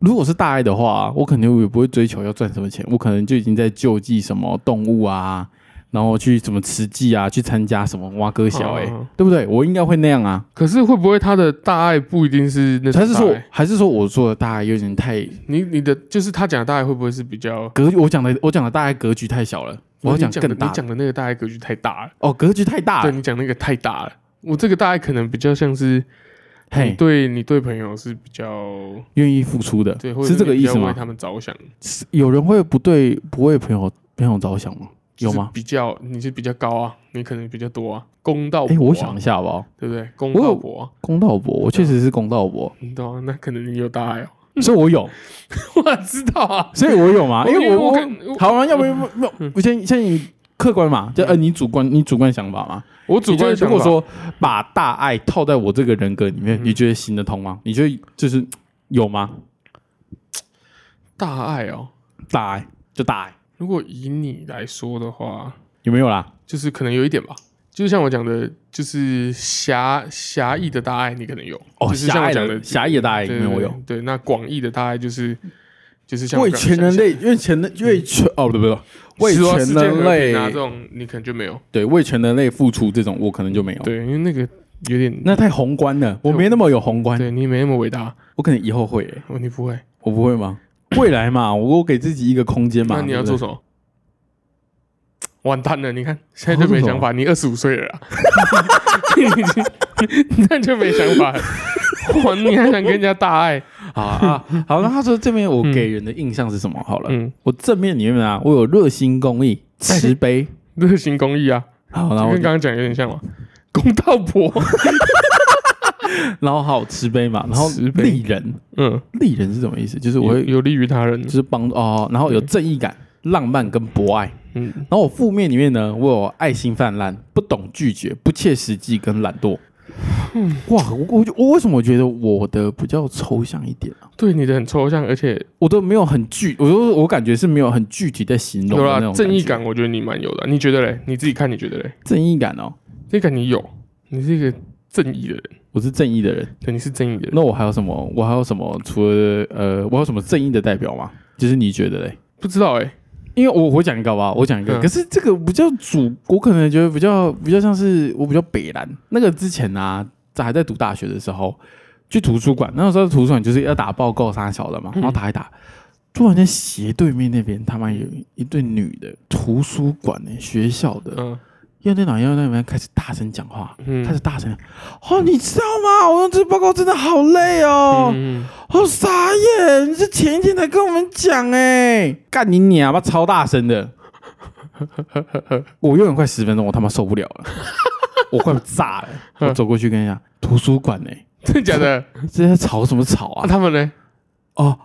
如果是大爱的话，我肯定也不会追求要赚什么钱，我可能就已经在救济什么动物啊，然后去什么慈济啊，去参加什么挖哥小哎、
哦
对不对？我应该会那样啊。
可是会不会他的大爱不一定是那种
还是说还是说我做的大爱有点太
你你的就是他讲的大爱会不会是比较？
格？我讲的我讲的大爱格局太小了，我要
你讲的
更大
你讲的那个大爱格局太大了，
哦，格局太大
对
了。
你讲那个太大了。我这个大爱可能比较像是你
嘿，
对你对朋友是比较
愿意付出的，
对，
是这个意思吗？
为他们着想，
有人会不对不为朋友朋友着想吗？有吗？
比较你是比较高啊，你可能比较多啊，公道
哎，我想一下好不好？
对不对？公道伯啊，
公道伯，我确实是公道伯，
你懂啊？那可能你有大爱哦，
所以我有，
我知道啊，
所以我有嘛？因为我我
看
好啊，要不要不先先你客观嘛，就呃你主观你主观想法嘛。
我主观
如果说把大爱套在我这个人格里面，
嗯
你觉得行得通吗？你觉得就是有吗？
大爱哦，
大爱就大爱，
如果以你来说的话，
有没有啦？
就是可能有一点吧。就是像我讲的，就是狭狭义的大爱，你可能有
哦，
就是像
狭爱
我讲的
的狭义的大爱我有。
对那广义的大爱就是就是像我
为全人类，为全人为全哦不对不对，为全人类
拿啊这种，你可能就没有。
对为全人类付出这种，我可能就没有。
对，因为那个有点，
那太宏观了，我没那么有宏观，
对你没那么伟大，
我可能以后会欸，
哦，你不会。
我不会吗？未来嘛，我我给自己一个空间嘛。
那你要做什么？完蛋了！你看现在就没想法，你二十五岁了啦，你已经那就没想法了。哇，你还想跟人家大爱？
好啊，好，那他说这边我给人的印象是什么？好了，
嗯，
我正面里面啊，我有热心公益、慈悲，
热心公益啊，
好，然后
跟刚刚讲有点像嘛。公道婆，
然后好慈悲嘛，然后利人，
嗯，
利人是什么意思？就是我会
有有利于他人
就，是帮哦，然后有正义感、浪漫跟博爱。
嗯，
然后我负面里面呢，我有爱心泛滥、不懂拒绝、不切实际跟懒惰。嗯哇，我我我为什么我觉得我的比较抽象一点啊？
对你的很抽象，而且
我都没有很具，我都我感觉是没有很具体在形容
有啦
的那种
正义感，我觉得你蛮有的。你觉得嘞？你自己看，你觉得嘞？
正义感哦，
这个你有，你是一个正义的人，
我是正义的人。
对，你是正义的人。
那我还有什么？我还有什么？除了呃，我有什么正义的代表吗？就是你觉得嘞？
不知道哎，
因为我我讲一个好不好？我讲一个，
嗯。
可是这个比较主，我可能觉得比较比较像是我比较北蓝。那个之前啊，在还在读大学的时候，去图书馆，那时候图书馆就是要打报告啥小的嘛，
嗯。
然后打一打，突然间斜对面那边他妈有一对女的图书馆呢、学校的，
嗯
要在哪要在那边开始大声讲话，
嗯
开始大声，哦，你知道吗？我用这报告真的好累哦。
嗯，
好傻眼！你是前一天才跟我们讲哎、干你娘吧，超大声的！我用了快十分钟，我他妈受不了了。我快炸了。我
嗯
走过去跟人家图书馆呢、
真的假的？
这在吵什么吵
啊，
啊？
他们呢？
哦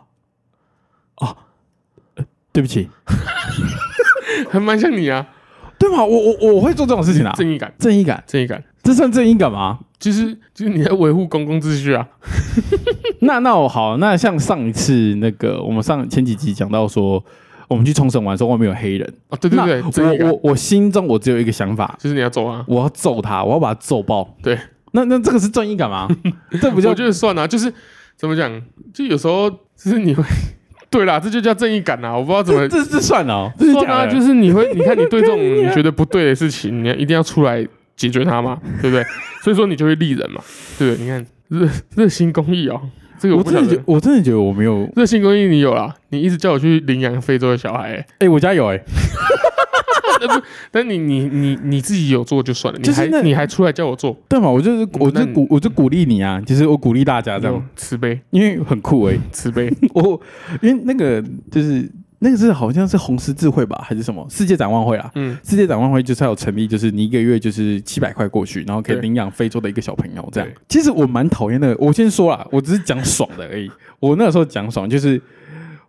哦、呃对不起，
还蛮像你啊，
对吗？我我我会做这种事情啊，
正义感，
正义感，
正义感，
这算正义感吗？
就是就是你在维护公共秩序啊。
那那我好，那像上一次那个我们上前几集讲到说，我们去冲绳玩的时候外面有黑人，
哦，对对对，
我我我心中我只有一个想法，
就是你要揍啊。
我要揍他，我要把他揍爆。
对，
那那这个是正义感吗？这不叫
我觉得算啊，就是怎么讲，就有时候就是你会，对啦，这就叫正义感啦。我不知道怎么
这这这算哦，这是
算啊，就是你会，你看你对这种你觉得不对的事情，你要一定要出来解决它嘛，对不对？所以说你就会立人嘛，对不对？你看热热心公益哦，这个我
真的觉，我真的觉得我没有，
热心公益你有啦，你一直叫我去领养非洲的小孩、欸，
哎，我家有哎，
但你你你你自己有做就算了，你还
就是那
你还出来叫我做，
对嘛？我就是我就鼓我就鼓励你啊，就是我鼓励大家这样，
慈悲
因为很酷哎，
慈悲，
我因为那个就是那个是好像是红十字会吧，还是什么世界展望会啊？
嗯，
世界展望会就是要有成立，就是你一个月就是七百块过去，然后可以领养非洲的一个小朋友这样。其实我蛮讨厌那个，我先说啦，我只是讲爽的而已。我那个时候讲爽就是。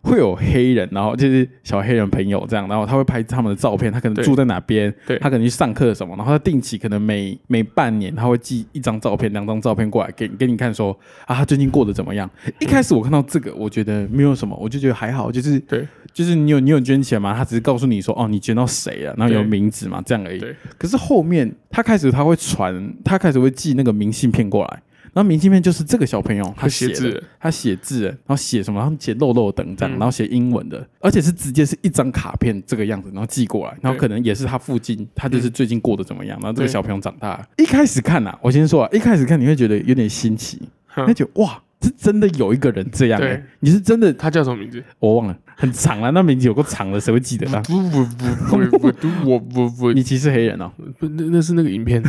会有黑人，然后就是小黑人朋友这样，然后他会拍他们的照片，他可能住在哪边，
对
他可能去上课什么，然后他定期可能每每半年他会寄一张照片、两张照片过来给给你看说啊他最近过得怎么样。一开始我看到这个，我觉得没有什么，我就觉得还好，就是
对
就是你有你有捐钱吗？他只是告诉你说哦你捐到谁了，然后有名字嘛，这样而已。
对
可是后面他开始他会传，他开始会寄那个明信片过来，然后明信片就是这个小朋友他
会
写
字，
他写字，然后写什么？他写漏漏等这样，
嗯
然后写英文的，而且是直接是一张卡片这个样子，然后寄过来，然后可能也是他附近，他就是最近过得怎么样，然后这个小朋友长大了。一开始看啊，我先说啊，一开始看你会觉得有点新奇，
哼
你会觉得哇。是真的有一个人这样、欸
对，
你是真的，
他叫什么名字？
我忘了，很长啊，那名字有够长的，谁会记得啊？
不不不不不不，我不不
你歧视黑人哦？
不，那那是那个影片，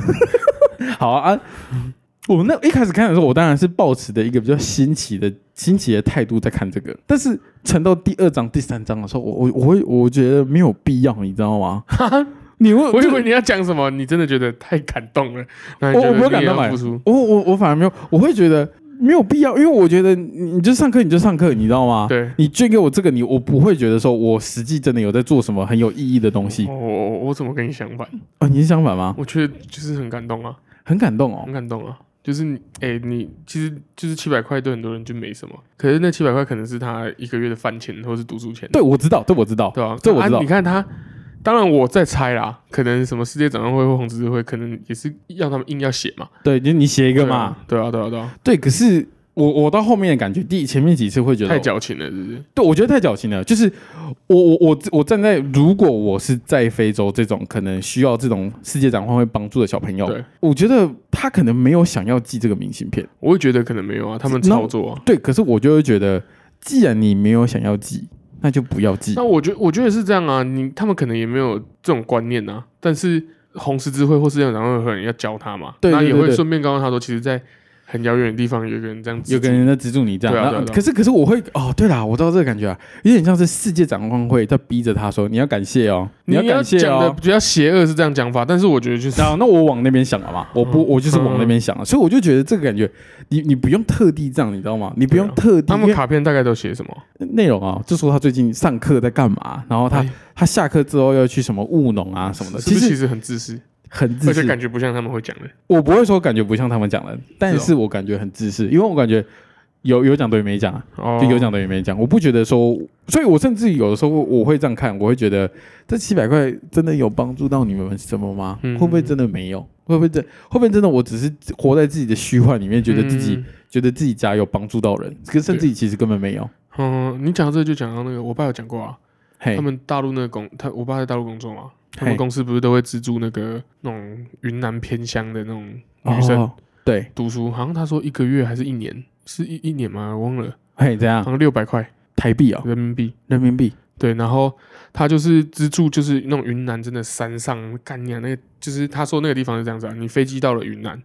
好啊，啊我那一开始看的时候，我当然是抱持的一个比较新奇的新奇的态度在看这个，但是沉到第二章、第三章的时候，我我我会我觉得没有必要，你知道吗？你会
我以为你要讲什么，你真的觉得太感动了，
我我没有感动我我我反而没有，我会觉得没有必要，因为我觉得你你就上课你就上课，你知道吗？
对。
你捐给我这个，你我不会觉得说我实际真的有在做什么很有意义的东西
我我我怎么跟你相反？
啊？你是相反吗？
我觉得就是很感动啊，
很感动哦
很。感动啊。就是你，哎、你其实就是七百块对很多人就没什么，可是那七百块可能是他一个月的饭钱或是读书钱，
对，我知道，这，我知道，
对啊、
这我知道
啊你看他，当然我在猜啦，可能什么世界展望会或红十字会，可能也是让他们硬要写嘛，
对，就你写一
一
个嘛，，
对啊，对啊，对啊，
对，可是我我到后面的感觉，第前面几次会觉得
太矫情了，是不是？
对，我觉得太矫情了。就是我我我我站在，如果我是在非洲这种可能需要这种世界展望会帮助的小朋友，我觉得他可能没有想要寄这个明信片。
我会觉得可能没有啊，他们操作啊。
对，可是我就会觉得，既然你没有想要寄，那就不要寄
那。我觉我觉得是这样啊，你他们可能也没有这种观念啊，但是红十字会或世界展望会有人要教他嘛，那也会顺便告诉他说，其实，在很遥远的地方有一个人这样
有个人在资助你这样，
对啊对啊对啊
可是可是我会哦，对啦，我知道这个感觉啊，有点像是世界展望会在逼着他说你要感谢哦，
你
要感谢
讲的
哦。
比较邪恶是这样讲法，但是我觉得就是
然后那我往那边想了嘛，我不
嗯
我就是往那边想了，所以我就觉得这个感觉，你你不用特地这样，你知道吗？你不用
对啊
特地，
他们
因为
卡片大概都写什么？
内容啊，就说他最近上课在干嘛，然后他
哎
他下课之后要去什么务农啊什么的，其实
是不是其实很自私，
很自私。
而且感觉不像他们会讲的。
我不会说感觉不像他们讲的，但
是
是我感觉很自私，因为我感觉有有讲等于没讲啊，
哦
就有讲等于没讲。我不觉得说，所以我甚至有的时候我会这样看，我会觉得这七百块真的有帮助到你们什么吗？
嗯
会不会真的没有？会不会真会不会真的我只是活在自己的虚幻里面，觉得自己、
嗯
觉得自己家有帮助到人，可是甚至
对
其实根本没有。
嗯，你讲到这就讲到那个，我爸有讲过啊，
嘿
他，们大陆那个工，他我爸在大陆工作嘛，他们公司不是都会资助那个那种云南偏乡的那种女生
哦，对，
读书，好像他说一个月还是一年，是一一年吗？我忘了，
嘿，怎样
好？像六百块
台币哦，
人民币。
人民币。
对，然后他就是资助，就是那种云南真的山上干你啊，那个就是他说那个地方是这样子啊，你飞机到了云南，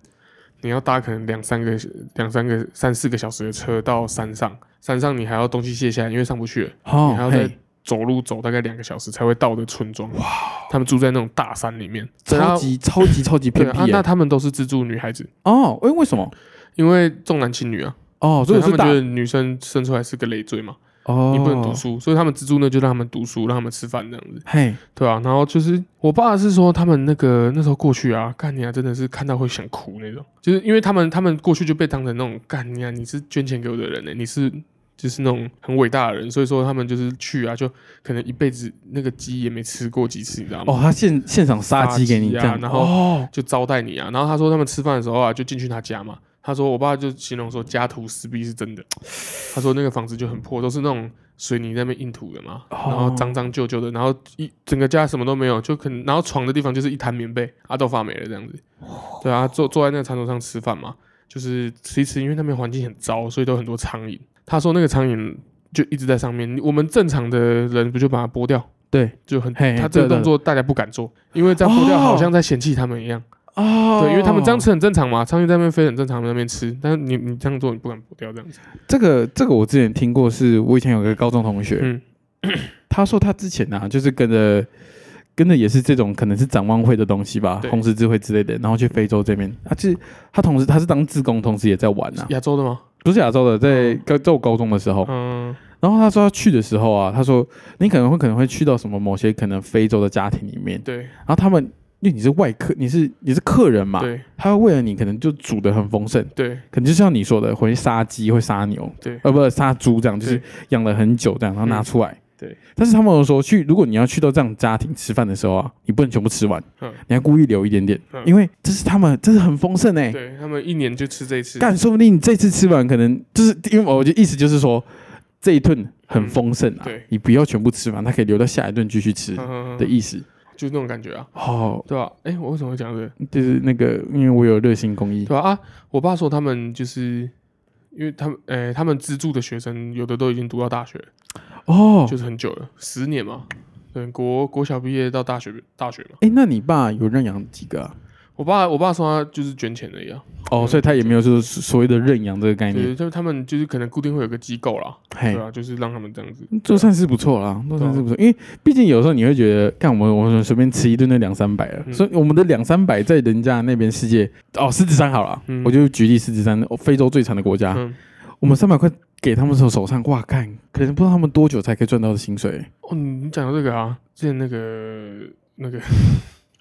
你要搭可能两三个、两三个、三四个小时的车到山上，山上你还要东西卸下来，因为上不去了，你还
哦，
要再
嘿，
走路走大概两个小时才会到的村庄。哇！他们住在那种大山里面，
超级超级超级偏僻耶。
那他们都是资助女孩子，
哦，为为什么？
因为重男轻女啊，
哦，
所以他们觉得女生生出来是个累赘嘛，
哦，
你不能读。书，所以他们资助呢就让他们读书，让他们吃饭这样子。
嘿，
对啊，然后就是我爸是说他们那个那时候过去啊，干你啊，真的是看到会想哭那种，就是因为他们他们过去就被当成那种干你啊，你是捐钱给我的人呢、你是就是那种很伟大的人，所以说他们就是去啊，就可能一辈子那个鸡也没吃过几次，你知道吗？
哦，他现现场杀鸡给你
啊然后
哦，
就招待你啊，然后他说他们吃饭的时候啊，就进去他家嘛。他说我爸就形容说家徒四壁是真的，他说那个房子就很破，都是那种水泥在那边硬土的嘛，
哦
然后脏脏旧旧的，然后一整个家什么都没有，就可能然后床的地方就是一滩棉被，啊都发霉了这样子。对啊，坐坐在那个餐桌上吃饭嘛，就是吃一吃，因为那边环境很糟，所以都很多苍蝇。他说那个苍蝇就一直在上面，我们正常的人不就把它剥掉？
对，
就很
嘿
他这个
对对。
动作大家不敢做，因为这样剥掉
哦。
好像在嫌弃他们一样。
哦，
对，因为他们这样吃很正常嘛，苍蝇在那边飞很正常，在那边吃，但是你你这样做你不敢剥掉这样子。
这个这个我之前听过，是我以前有个高中同学，
嗯。
他说他之前啊，就是跟着跟着也是这种可能是展望会的东西吧，
对。
红十字会之类的，然后去非洲这边，他就是他同时他是当志工，同时也在玩啊，
亚洲的吗？
不是亚洲的，在高在我高中的时候，
嗯，
然后他说他去的时候啊，他说你可能会可能会去到什么某些可能非洲的家庭里面，
对。
然后他们因为你是外客，你是你是客人嘛，
对。
他会为了你可能就煮的很丰盛，
对。
可能就像你说的，会杀鸡会杀牛，
对。
呃，不是杀猪这样，就是养了很久这样，然后拿
嗯
出来。
对，
但是他们有说去，如果你要去到这样家庭吃饭的时候啊，你不能全部吃完，
嗯
你要故意留一点点，
嗯
因为这是他们，这是很丰盛哎、
对，他们一年就吃这一次。
但，说不定你这次吃完，可能就是因为我就意思就是说，这一顿很丰盛啊，
嗯对
你不要全部吃完，它可以留到下一顿继续吃的意思。
就是那种感觉啊，
哦，
对吧？哎，我为什么会讲这个？
就是那个，因为我有热心公益
对，吧？啊，我爸说他们就是。因为他们，诶、他们资助的学生有的都已经读到大学了，
哦，
就是很久了，十年嘛。对，国国小毕业到大学，大学嘛。
哎，那你爸有认养几个啊？
我爸，我爸说他就是捐钱而已啊。
哦，所以他也没有就是所谓的认养这个概念，
对，就是他们就是可能固定会有个机构啦，
嘿
对，啊，就是让他们这样子。
就算是不错啦，这算是不错，因为毕竟有时候你会觉得，看我们我们随便吃一顿那两三百了，
嗯
所以我们的两三百在人家那边世界，哦，狮子山好了，
嗯
我就举例狮子山，哦非洲最惨的国家，
嗯，
我们三百块给他们手手上，哇，看可能不知道他们多久才可以赚到的薪水。
哦，你讲到这个啊，之前那个那个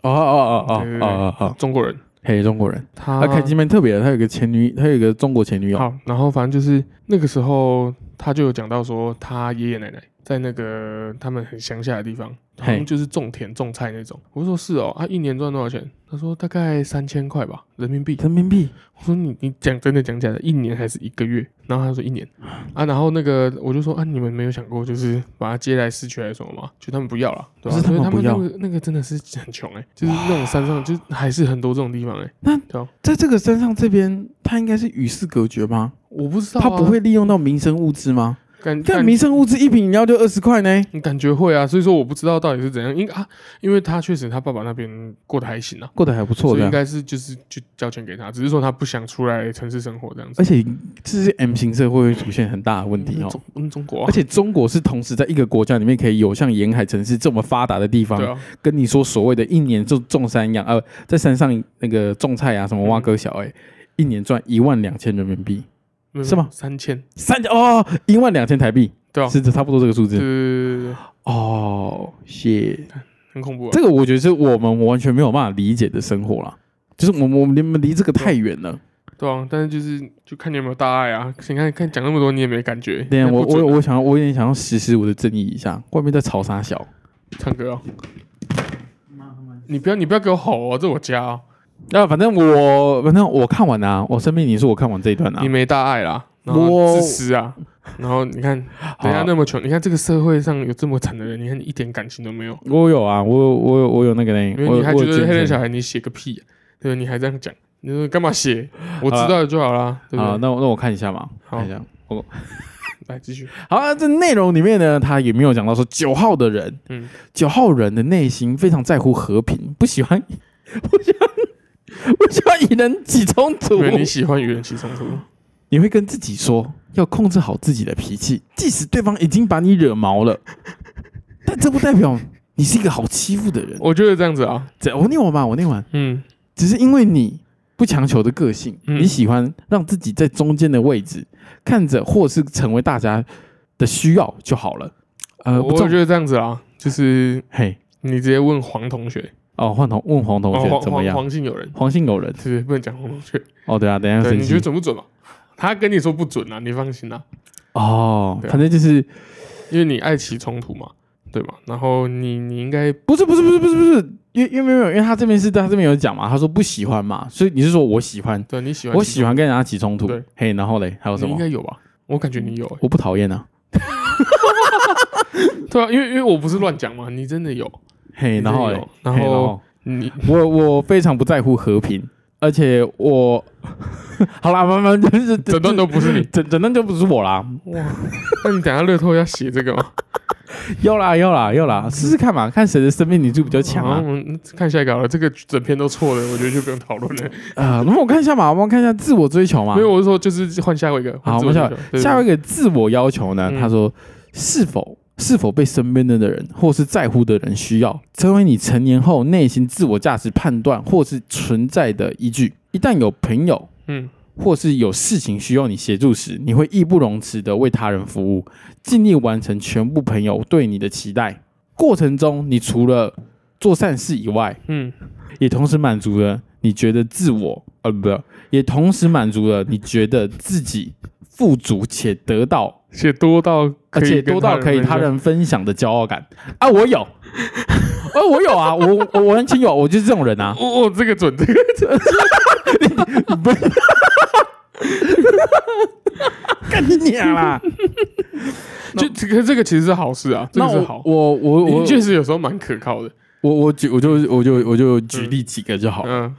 哦哦哦哦 哦哦，
中国人，
嘿，中国人，
他
他凯基蛮特别的，他有个前女，他有一个中国前女友，
好，然后反正就是那个时候，他就有讲到说，他爷爷奶奶在那个他们很乡下的地方，好像就是种田种菜那种。我就说是哦，他一年赚多少钱？他说大概三千块吧，人民币。
人民币，
我说你你讲真的讲假的，一年还是一个月？然后他说一年啊，然后那个我就说啊，你们没有想过就是把他接来市区还是什么吗？就他们不要了，对吧、
不是他们
所以他们
不要
那个那个真的是很穷哎、就是那种山上就是还是很多这种地方哎、那
在这个山上这边，他应该是与世隔绝吗？
我不知道、啊，
他不会利用到民生物资吗？
感感
看民生物资一瓶饮料就二十块呢。
你感觉会啊，所以说我不知道到底是怎样，因啊，因为他确实他爸爸那边过得还行啊，
过得还不错的，
所以应该是就是就交钱给他，只是说他不想出来城市生活这样子。
而且这是 M 型社会会出现很大的问题哦。
中嗯中国、啊，
而且中国是同时在一个国家里面可以有像沿海城市这么发达的地方
对，啊，
跟你说所谓的一年就种山养呃，在山上那个种菜啊，什么挖
嗯
割小哎、一年赚一万两千人民币，是吗
三千，
三哦一万两千台币，
对啊，
是差不多这个数字
对对对对对，
哦。谢，
很恐怖、啊。
这个我觉得是我们完全没有办法理解的生活啦，就是我们我们离离这个太远了。
对啊，但是就是就看你有没有大爱啊。你看看讲那么多，你也没感觉。
对啊，我我我想要我有点想要实施我的正义一下，外面在吵啥小？
唱歌哦。你不要你不要给我吼哦，这我家哦，
那、反正我反正我看完啊，我生命你是我看完这一段啊。
你，没大碍啦，然后
我
自私啊，然后你看
好
人家那么穷，你看这个社会上有这么惨的人，你看你一点感情都没有，
我有啊，我有我有我有那个呢，
因为你还觉得黑人小孩你写个屁、啊，对？你还这样讲，你说干嘛写？我知道了就好啦，
啊，那我那我看一下嘛，看一下。我。
来继续，
好、啊，这内容里面呢，他也没有讲到说九号的人，
嗯，
九号人的内心非常在乎和平，不喜欢 不喜欢不喜欢与人起冲突。
因。为你喜欢与人起冲突，
你会跟自己说，要控制好自己的脾气，即使对方已经把你惹毛了，但这不代表你是一个好欺负的人。
我觉得这样子啊，
这我念完吧，我念完，
嗯，
只是因为你不强求的个性，
嗯。
你喜欢让自己在中间的位置，看着或是成为大家的需要就好了。呃，不重
我觉得这样子啊，就是
嘿。
你直接问黄同学，
哦，换同问黄同学怎么样？
黄姓有人，
黄姓有人
对，不能讲黄同学，
哦，对啊，等一下
你觉得准不准嘛？他跟你说不准啊，你放心啊，
哦，
啊
反正就是
因为你爱起冲突嘛，对嘛？然后你你应该
不是不是不是不是不是，因为因为没有，因为他这边是他这边有讲嘛，他说不喜欢嘛，所以你是说我喜欢，
对你喜欢，
我喜欢跟人家起冲突
对，
嘿，然后嘞还有什么
你应？该有吧？我感觉你有、欸，
我不讨厌啊，
对啊，因为因为我不是乱讲嘛，你真的有，
嘿，然后
然
嘿
后你
我我非常不在乎和平，而且我 好啦，慢慢就是
整段都不是你，
整整段就不是我啦，
哇，那你等下乐透要写这个吗？
要啦要啦要啦，试试看嘛，看谁的生命灵数比较强
好，我
啊。
们看下一个好了，这个整篇都错了，我觉得就不用讨论了。
啊，那么我看一下嘛，我们看一下自我追求嘛
没。有，我是说就是换下一个，
好，我们下下
一
一个自我要求呢？
嗯
他说是否是否被身边的人或是在乎的人需要，成为你成年后内心自我价值判断或是存在的依据。一旦有朋友
嗯
或是有事情需要你协助时，你会义不容辞的为他人服务，尽力完成全部朋友对你的期待。过程中，你除了做善事以外，
嗯，
也同时满足了你觉得自我，呃，不，也同时满足了你觉得自己富足且得到，
写多到
而
可以跟
且多到可以他人分享的骄傲感啊！我有，啊，我有啊，我我我很亲有，我就是这种人啊。
哦，哦这个准，这个准，
干你娘啦！
就这个这个其实是好事啊，这
那
个是好
我，我我我
你确实有时候蛮可靠的，
我我举我就我就我就举例几个就好了。
嗯，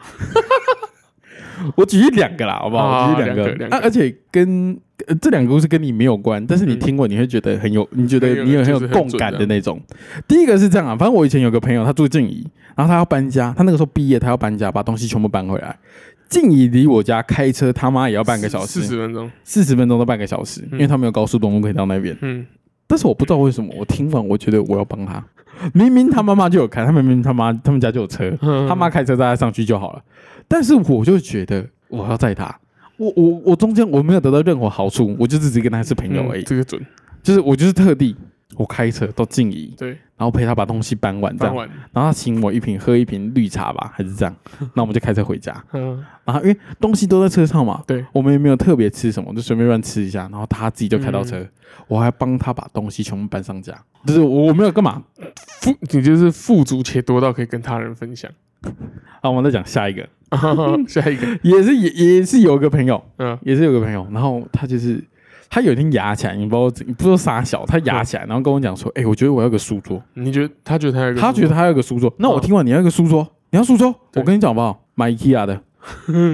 我举一两个啦，好不好？
啊
我举一两个啊，而且跟呃这两个故事跟你没有关，但是你
嗯
听过你会觉得很有，你觉得你有很有共感
的
的那种。第一个是这样啊，反正我以前有个朋友，他住静怡，然后他要搬家，他那个时候毕业，他要搬家，把东西全部搬回来。静怡离我家开车他妈也要半个小时四，
十分钟，
四十分钟到半个小时，因为他没有高速公路可以到那边。
嗯，
但是我不知道为什么，我听完我觉得我要帮他，明明他妈妈就有开，他明明他妈他们家就有车，
嗯
他妈开车带他上去就好了。但是我就觉得我要载他，我我我中间我没有得到任何好处，我就只是跟他是朋友而已。
嗯这个准，
就是我就是特地我开车到静怡，
对，
然后陪他把东西搬完这样，然后他请我一瓶喝一瓶绿茶吧，还是这样，那我们就开车回家。
嗯，
然后因为东西都在车上嘛，
对，
我们也没有特别吃什么，就随便乱吃一下，然后他自己就开到车，我还帮他把东西全部搬上家，就是我我没有干嘛。
富，你就是富足且多到可以跟他人分享。
好，我们再讲下一个，
下一个，
也是也也是有个朋友，
嗯。
也是有个朋友，然后他就是他有一天牙起来，你不知道怎你不知道傻小，他牙起来，然后跟我讲说，哎、我觉得我要个书桌，
你觉得他觉得他有个，
他觉得他要有个书桌，那我
嗯
听完你要一个书桌，你要书桌，我跟你讲好不好？买 IKEA 的，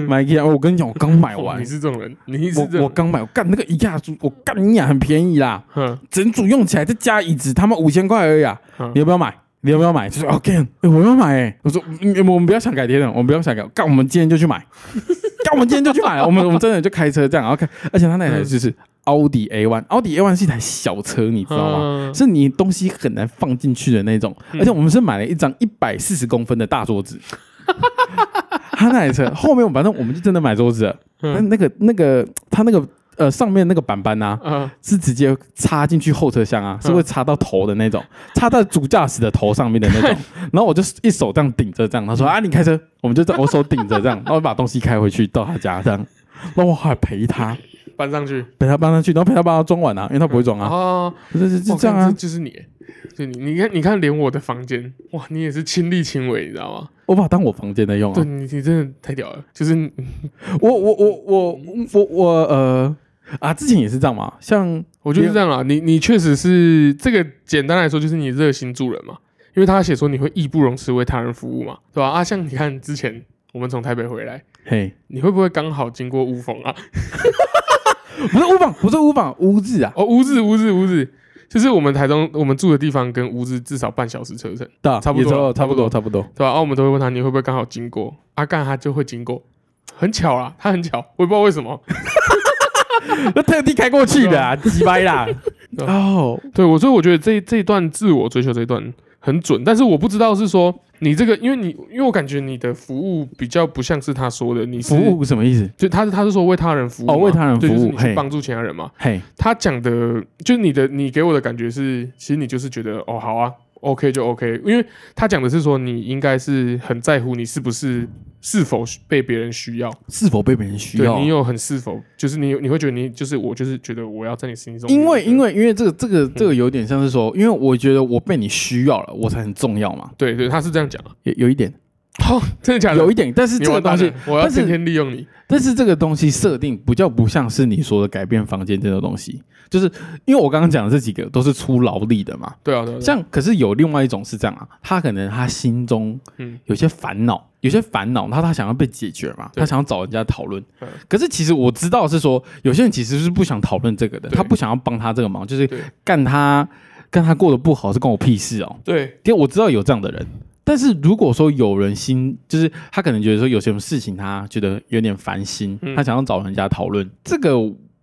买 IKEA，我跟你讲，我刚买完。
哇你。是这种人，你
我我刚买，我干那个 IKEA 书，我干你俩很便宜啦，
嗯。
整组用起来再加椅子，他妈五千块而已啊！
嗯。
你要不要买？你要不要买？就是 OK，哎、我要买哎、我说、嗯我们不要想改天了，我们不要想改，干我们今天就去买，干我们今天就去买。了，我们我们真的就开车这样，然后开，而且他那台就是奥迪 A one，奥迪 A one 是一台小车，你知道吗？
嗯。
是你东西很难放进去的那种，而且我们是买了一张一百四十公分的大桌子。他那台车后面，反正我们就真的买桌子了，那个那个他那个呃上面那个板板呐、
啊，
是直接插进去后车厢啊，
嗯。
是会插到头的那种，插在主驾驶的头上面的那种。然后我就一手这样顶着，这样他说啊，你开车，我们就这样，我手顶着这样，然后把东西开回去到他家这样。然后我还陪他，
搬上去。
陪他搬上去，然后陪他帮他装完啊，因为他不会装啊，
啊，
就是就这样啊。
就是你，就你，你看，你看，连我的房间，哇，你也是亲力亲为，你知道吗？
我把它当我房间在用啊
对
啊。
你，你真的太屌了，就是
我我我我我我呃啊，之前也是这样嘛，像
我觉得是这样啊，你你确实是这个，简单来说就是你热心助人嘛，因为他写说你会义不容辞为他人服务嘛，对吧？啊，像你看之前我们从台北回来，
嘿，
你会不会刚好经过乌峰啊？
不是乌坊，不是乌坊，乌字啊，
哦，乌日乌日乌日，就是我们台中我们住的地方跟乌日至少半小时车程，
对啊，
差不多
差不多，
差不多。对吧？啊，我们都会问他你会不会刚好经过，阿、干他就会经过，很巧啦，他很巧，我也不知道为什么，
那特地开过去的啊，鸡掰啦！哦，
对我，所以我觉得这这一段自我追求这一段很准，但是我不知道是说你这个，因为你因为我感觉你的服务比较不像是他说的，你
服务什么意思？
就他他是说为他人服务
哦为他人
对就是
服务
去帮助其他人嘛。
嘿，
他讲的，就是你的，你给我的感觉是，其实你就是觉得，哦，好啊，OK 就 OK，因为他讲的是说，你应该是很在乎你是不是是否被别人需要，
是否被别人需要。
对你？有很是否，就是你你会觉得你就是我就是觉得我要在你心中，
因为因
为
为因为这个这个这个有点像是说，因为我觉得我被你需要了，我才很重要嘛，
对对，他是这样讲啊，
有有一点，
哦，真的假的？
有一点，但是这个东西
我要天天利用你，
但是这个东西设定比较不像是你说的改变房间这个东西，就是因为我刚刚讲的这几个都是出劳力的嘛。
对啊
像可是有另外一种是这样啊，他可能他心中
嗯。
有些烦恼，有些烦恼，他他想要被解决嘛，他想要找人家讨论。
嗯。
可是其实我知道是说，有些人其实是不想讨论这个的，他不想要帮他这个忙，就是干他干他过得不好是关我屁事哦。
对。
因为我知道有这样的人，但是如果说有人心，就是他可能觉得说有什么事情他觉得有点烦心，
嗯
他想要找人家讨论这个。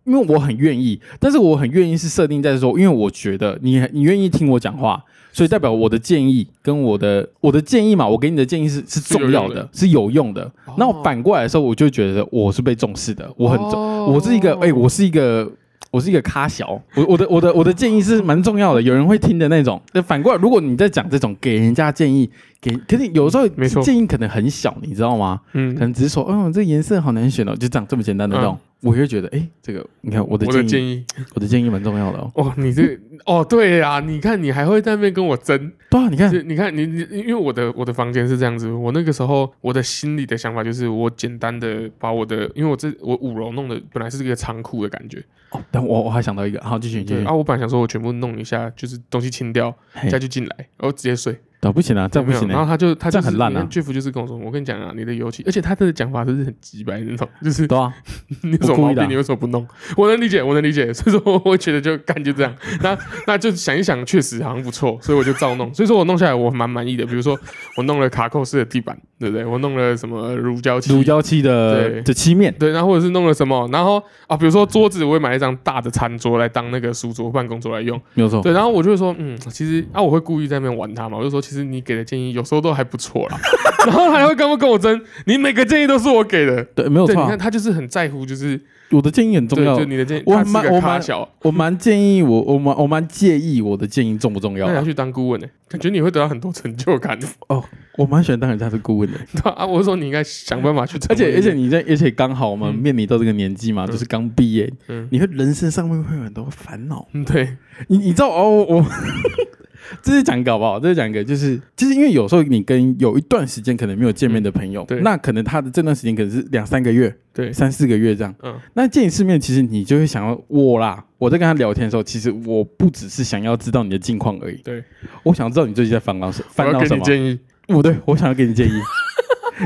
因为我很愿意，但是我很愿意是设定在说，因为我觉得你你愿意听我讲话，所以代表我的建议跟我的我的建议嘛，我给你的建议是是重要的，是有用的。
哦
那我反过来的时候，我就觉得我是被重视的，我很重，
哦
我是一个哎、我是一个。我是一个咖小，我我的我的我的建议是蛮重要的，有人会听的那种。那反过来，如果你在讲这种给人家建议，给可是有时候
没错。
建议可能很小，你知道吗？嗯。可
嗯，
能只是说，嗯，这个颜色好难选哦，就这样这么简单的那种，我会觉得，哎，这个你看我的
我的
建议，
建议，
我的建议蛮重要的哦。
哦，你这哦对呀，你看你还会在那边跟我争。
对啊，你看，
是，你看你你，因为我的我的房间是这样子，我那个时候我的心里的想法就是，我简单的把我的，因为我这我五楼弄的本来是这个仓库的感觉，
哦，但我我还想到一个，好，继续继续。
啊，，我本来想说我全部弄一下，就是东西清掉，
嘿。
家具进来，然后直接睡，
哦不行啊，这样不行欸
然后他就他就是
很烂啊
你看 Jeff 就是跟我说，我跟你讲啊，你的油漆，而且他的讲法都是很直白的那种，就是
对啊，
你有什么毛病，你为什么不弄？我能理解，我能理解，所以说我会觉得就干就这样，那那就想一想，确实好像不错，所以我就照弄。所以说我弄下来我蛮满意的，比如说我弄了卡扣式的地板，对不对？我弄了什么乳胶漆，
乳胶漆的
对
的漆面，
对，然后或者是弄了什么，然后啊，比如说桌子，我会买一张大的餐桌来当那个书桌、办公桌来用。
没有错。
对，然后我就会说，嗯，其实啊，我会故意在那边玩它嘛，我就说，其实你给的建议有时候都还不错啦。然后还会跟我跟我争，你每个建议都是我给的。
对，没有
对，
错啊
你看，他就是很在乎，就是
我的建议很重，要
就。你的建议，
我蛮我蛮
小，
我蛮建议我我蛮我蛮介意我的建议重不重要啊。
那你要去当顾问呢，感觉你会得到很多成就感哦。
我蛮喜欢当人家的顾问的，
对啊，我是说你应该想办法去
而且而且你在而且刚好我们
嗯
面临到这个年纪嘛，
嗯
就是刚毕业，
嗯
你会人生上面会有很多烦恼。
嗯，对，
你你知道哦，我 这是讲一个好不好？这是讲一个，就是就是因为有时候你跟有一段时间可能没有见面的朋友，
嗯对
那可能他的这段时间可能是两三个月、
对，
三四个月这样。
嗯，
那见一次面，其实你就会想要我啦。我在跟他聊天的时候，其实我不只是想要知道你的近况而已，
对，
我想知道你最近在烦恼什烦恼什么。
你建议，
我对我想要给你建议，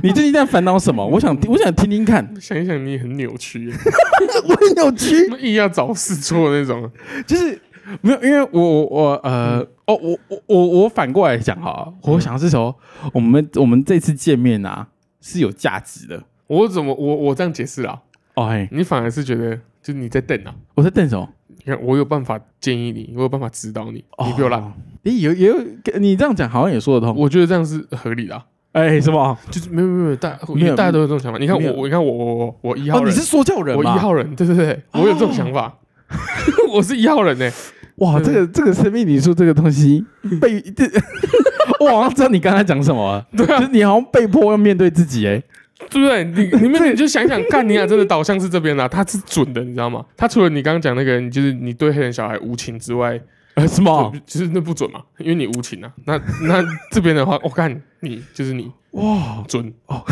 你最近在烦恼什么？我想我想听听看。
想一想，你很扭曲耶，
我很扭曲，
硬要找事做那种。
就是没有，因为我我我呃、哦，我我我我反过来讲哈，我想的是说，我们我们这次见面啊是有价值的。
我怎么我我这样解释啊？
哦嘿，
你反而是觉得就你在瞪啊？
我在瞪什么？
你看我有办法建议你，我有办法指导你，你不要烂，
哦。诶，有也有，你这样讲好像也说得通。
我觉得这样是合理的啊。
哎，什么？
就是没有没有没有，大
没有
大家都有这种想法。你看我我你看我我我我一号
你是说教人
我一
吗？
号人，对对对，我有这种想法。我是一号人呢，
哇，这个这个生命礼数这个东西被 这，我好像知道你刚才讲什么了。
对啊
就是你好像被迫要面对自己哎。
对不对？你你们你就想想，看你俩真的导向是这边的，他是准的，你知道吗？他除了你刚刚讲那个，你就是你对黑人小孩无情之外，
呃，什么
就？其实那不准嘛，因为你无情啊。那那这边的话，我、看你就是你
哇，
准 哦，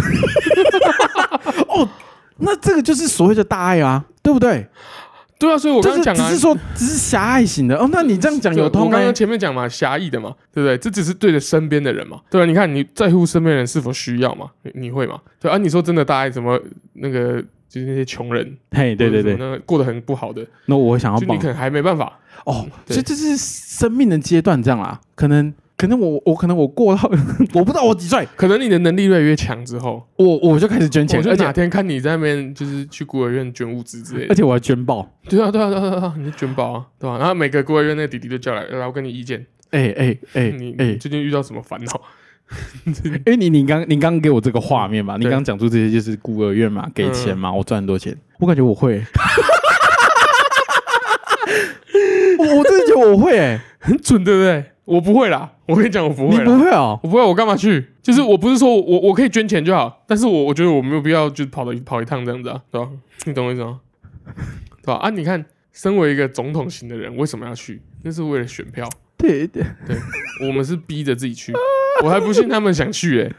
那这个就是所谓的大爱啊，对不对？
对啊，所以我
就是
刚刚讲啊，
只是说只是狭隘型的哦。那你这样讲有通哎
我刚刚。前面讲嘛，狭义的嘛，对不对？这只是对着身边的人嘛，对吧？你看你在乎身边人是否需要嘛，你你会嘛？对啊，你说真的大爱怎么那个就是那些穷人，
嘿，对对对，
那个过得很不好的，
那我想要帮
可能还没办法，
哦，
对
所以这是生命的阶段这样啦。可能可能我我可能我过到 我不知道我几岁，
可能你的能力越来越强之后，
我我就开始捐钱
我，就
而且
哪天看你在那边就是去孤儿院捐物资之类的。
而且我还捐爆。
对啊，对啊，对啊，对啊，你就捐宝啊，对吧、然后每个孤儿院那个弟弟都叫来，然后跟你意见，
哎哎哎
你
哎
你，最近遇到什么烦恼？
因 为你你刚你刚给我这个画面嘛，你
对
刚讲出这些就是孤儿院嘛，给钱嘛，我赚很多钱，我感觉我会。我我真的觉得我会哎、
很准，对不对？我不会啦，我跟你讲，我不会啦，
不会哦？
我不会，我干嘛去？就是我不是说我我可以捐钱就好，但是我我觉得我没有必要就跑到跑一趟这样子啊，对吧？你懂我意思吗？对吧？啊，你看，身为一个总统型的人，为什么要去？那是为了选票，
对对对，
我们是逼着自己去，我还不信他们想去哎、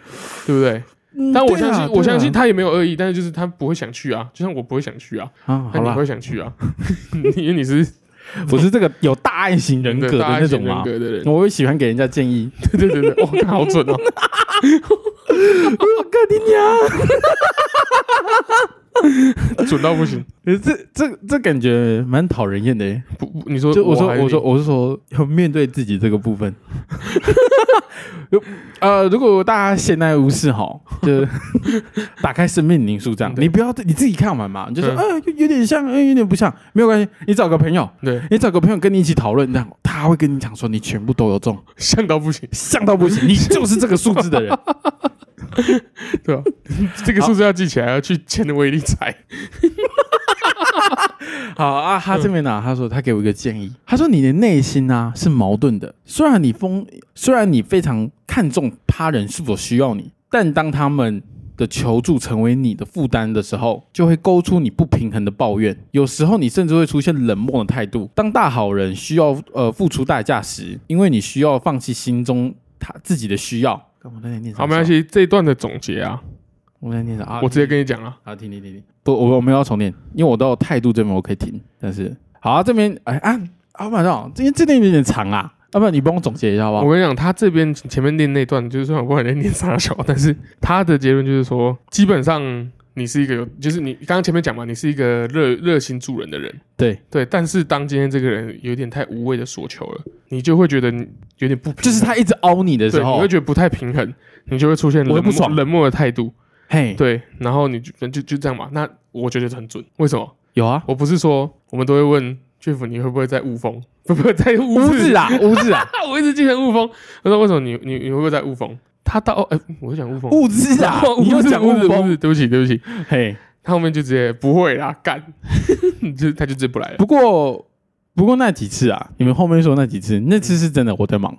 对不对？
嗯
但我相信，我相信他也没有恶意，但是就是他不会想去啊，就像我不会想去啊，
啊，
你会，想去啊？因为你是
我是这个有大爱型人格的那种嘛，
人格的人，
我会喜欢给人家建议。
对对对对，哦，好准哦，
我跟你讲，
准到不行。
呃这这这感觉蛮讨人厌的耶。
不，不你说
就我说我说我是说要面对自己这个部分。有呃，如果大家闲来无事哈，就 打开生命灵数这样，你不要你自己看完嘛，你就说
嗯
啊、有有点像，呃有点不像，没有关系，你找个朋友，
对，
你找个朋友跟你一起讨论，这样他会跟你讲说你全部都有中，
像到不行，
像到不行，你就是这个数字的人。
对吧？这个数字要记起来，要去签的威力彩。
好啊，他这边呢、他说他给我一个建议，他说你的内心啊是矛盾的，虽然你风，虽然你非常看重他人是否需要你，但当他们的求助成为你的负担的时候，就会勾出你不平衡的抱怨。有时候你甚至会出现冷漠的态度。当大好人需要呃付出代价时，因为你需要放弃心中他自己的需要。干嘛在念？
好，没关。系，这一段的总结啊，
我在念啥啊？
我直接跟你讲啊，
好，停停停停，不，我我没有要重念，因为我到态度这边我可以停，但是好、啊，这边哎啊，阿板长，这边这段有点长啊，要不然你帮我总结一下好不好？
我跟你讲，他这边前面念那段，就是虽然我不知道你在念啥小，但是他的结论就是说，基本上你是一个有，就是你刚刚前面讲嘛，你是一个热热心助人的人，
对，
对，但是当今天这个人有点太无谓的索求了，你就会觉得你有点不平衡，
就是他一直凹你的
对，
时候。
你会，觉得不太平衡，你就会出现冷漠
我会不爽。
冷漠的态度，
嘿，
对，然后你就就就这样嘛，那我觉得很准，为什么？
有啊，
我不是说我们都会问 Jeff 你会不会在雾峰，会不会在雾
污渍啊，污渍啊，
我一直记成雾峰，他说为什么你你你会不会在雾峰？他到哎、我就讲雾峰，
污渍啊，
哦
你又讲
雾子雾子，
污风，
对不起对不起，
嘿，
他后面就直接不会啦，干，就他就直接不来了。
不过不过那几次啊，你们后面说那几次，那次是真的我在忙，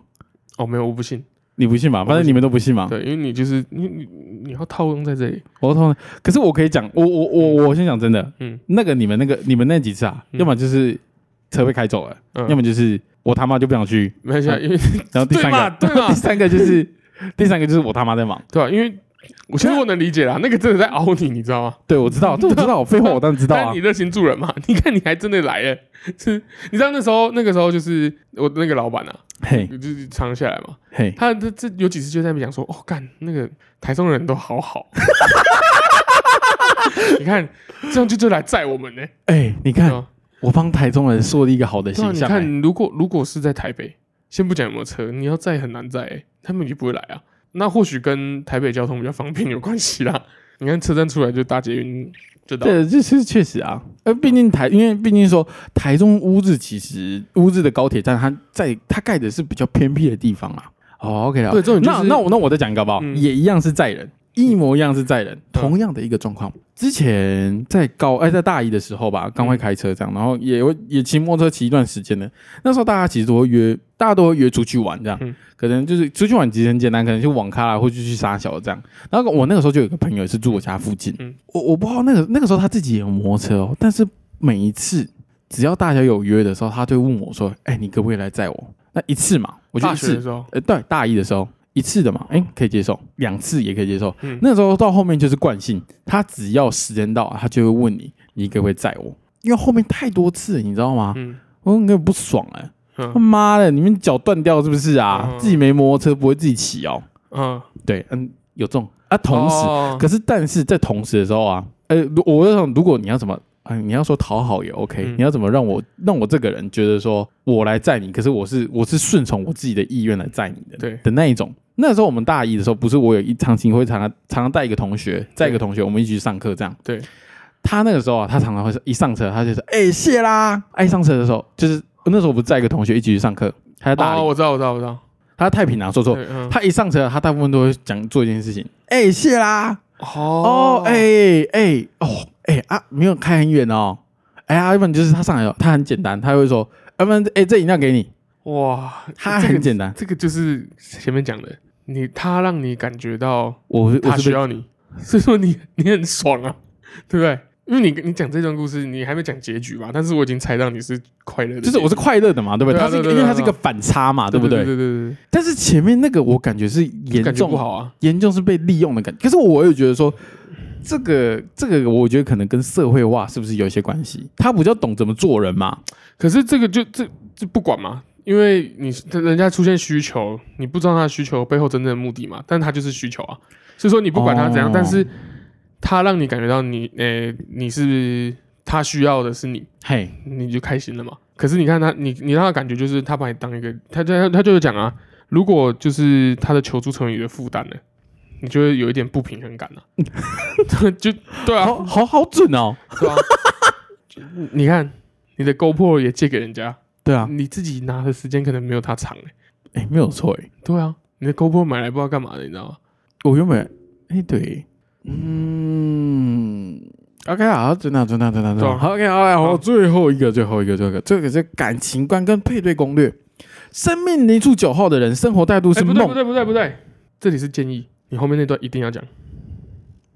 哦，没有，我不信，
你不信吧？反正你们都不信嘛。
对，因为你就是你你你要套用在这里，
我通，可是我可以讲，我我我我先讲真的，
嗯。
那个你们那个你们那几次啊，
嗯。
要么就是车被开走了，
嗯，
要么就是我他妈就不想去，
没关系啊，因为
然后第三个，
对嘛。
第三个就是 第三个就是我他妈在忙。
对吧、因为我其实我能理解啦，那个真的在熬你，你知道吗？
对，我知道，这我知道，废话我当然知道啊
但你。热心助人嘛，你看你还真的来了，是，你知道那时候那个时候就是我那个老板啊，
嘿，
就是长下来嘛，
嘿，
他这这有几次就在那边讲说，哦，干那个台中人都好好，你看这样就就来载我们呢、
哎，你看，我帮台中人树立一个好的
对啊，
形象。哎
你看如果如果是在台北，先不讲有没有车，你要载很难载、欸，他们就不会来啊。那或许跟台北交通比较方便有关系啦。你看车站出来就搭捷运就到，
对，这是确实啊。呃，毕竟台，因为毕竟说台中乌日其实乌日的高铁站，它在它盖的是比较偏僻的地方啊。哦，OK 了。
对这种就是
那那我那我再讲一个好不好？
嗯
也一样是载人，一模一样是载人，同样的一个状况。之前在高哎在大一的时候吧，刚会开车这样，然后也会也骑摩托车骑一段时间的。那时候大家其实都会约，大家都会约出去玩这样。
嗯
可能就是出去玩其实很简单，可能去网咖啦，或者去沙小这样。然后我那个时候就有个朋友是住我家附近，
嗯
我我不知道那个那个时候他自己也有摩托车哦，但是每一次只要大家有约的时候，他就问我说：“哎、你可不可以来载我？”那一次嘛，我就一次，
大学的时候，
呃，对，大一的时候一次的嘛，哎、可以接受，两次也可以接受。
嗯
那时候到后面就是惯性，他只要时间到，他就会问你，你可不可以载我？因为后面太多次了，你知道吗？
嗯
我有点不爽哎、他
嗯
妈的，你们脚断掉是不是啊？
嗯
自己没摩托车不会自己骑哦？
嗯，
对，嗯，有这种啊。同时，
哦
可是但是在同时的时候啊，呃，如我就想，如果你要怎么嗯，你要说讨好也 OK，、
嗯
你要怎么让我让我这个人觉得说我来载你，可是我是我是顺从我自己的意愿来载你的，
对
的那一种。那时候我们大一的时候，不是我有一场情会常常常常带一个同学，载一个同学，我们一起去上课这样。
对，
他那个时候啊，他常常会是一上车，他就说：“哎、谢啦！”哎，一上车的时候，就是那时候我不是载一个同学一起去上课，他在大理，
哦，我知道，我知道，我知道。
他在太平洋，说错，
嗯，
他一上车，他大部分都会讲做一件事情：“哎、谢啦！”哦
哦，，
哎哎哦哎啊，没有开很远哦。哎呀，要不然就是他上来了，他很简单，他会说，要不然哎，这饮料给你，
哇，
他
这
很简单。
这个就是前面讲的，你他让你感觉到
我
他
我
需要你，所以说你你很爽啊，对不对？因为你你讲这段故事，你还没讲结局嘛，但是我已经猜到你是快乐的，
就是我是快乐的嘛，对不对？他是因为他是一个反差嘛，对不对？
对对对对
但是前面那个我感觉是
对，
严重
不好啊，
严重是被利用的感觉。可是我又觉得说，这个这个，我觉得可能跟社会化是不是有一些关系？他比较懂怎么做人嘛。
可是这个就这这不管嘛，因为你人家出现需求，你不知道他的需求背后真正的目的嘛，但他就是需求啊，所以说你不管他怎样，
哦
但是他让你感觉到你诶、你是他需要的是你，
嘿，
你就开心了嘛。可是你看他，你你让他感觉就是他把你当一个，他他他就是讲啊，如果就是他的求助成为你的负担呢，你就会有一点不平衡感啊。就对啊，
好好好准哦。
对啊。你看你的 GoPro 也借给人家，
对啊，
你自己拿的时间可能没有他长哎、
哎，没有错哎。
对啊，你的 GoPro 买来不知道干嘛的，你知道吗？
我原本哎对，嗯，OK 好，真的真的真的真的好 OK 好来好，
好
最后一个最后一个最后一个，这个是感情观跟配对攻略。生命灵数九号的人，生活态度
哎、
是梦
不对不。对不对不对，这里是建议，你后面那段一定要讲。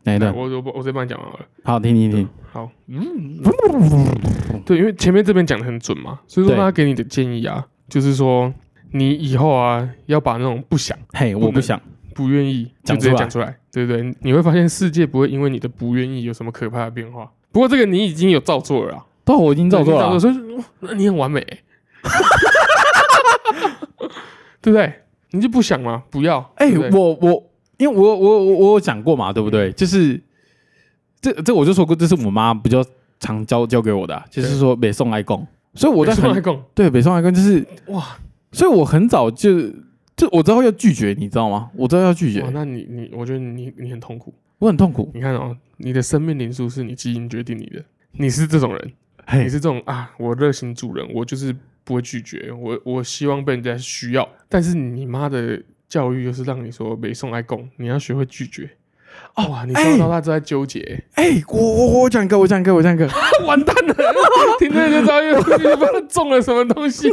哪一段？
我我我直接帮你讲完好了。
好，听听听。
好，嗯，对，因为前面这边讲的很准嘛，所以说
对
他给你的建议啊，就是说你以后啊要把那种不想、
嘿，我不想。
不愿意就直接讲出来，对不对？你会发现世界不会因为你的不愿意有什么可怕的变化。不过这个你已经有照做了啦，
对，我已经照做了啊。
所以你很完美欸、对不对？你就不想吗？不要。
哎、我我，因为我我我我有讲过嘛，对不对？就是这这我就说过，这是我妈比较常教教给我的啊、就是说北宋来供，所以我在很
我在讲，
对北宋来供，就是
哇。
所以我很早就就我知道要拒绝，你知道吗？我知道要拒绝。
哇，，那你你，我觉得你你很痛苦。
我很痛苦。
你看哦，你的生命灵数是你基因决定你的，你是这种人，
嘿。
你是这种啊，我热心助人，我就是不会拒绝，我我希望被人家需要，但是你妈的教育就是让你说北宋爱供，你要学会拒绝。
哦
哇，你从小到大都在纠结，
哎、我我我讲一个，我讲一个，我讲一个。
完蛋了，听着就知道又又不知道中了什么东西。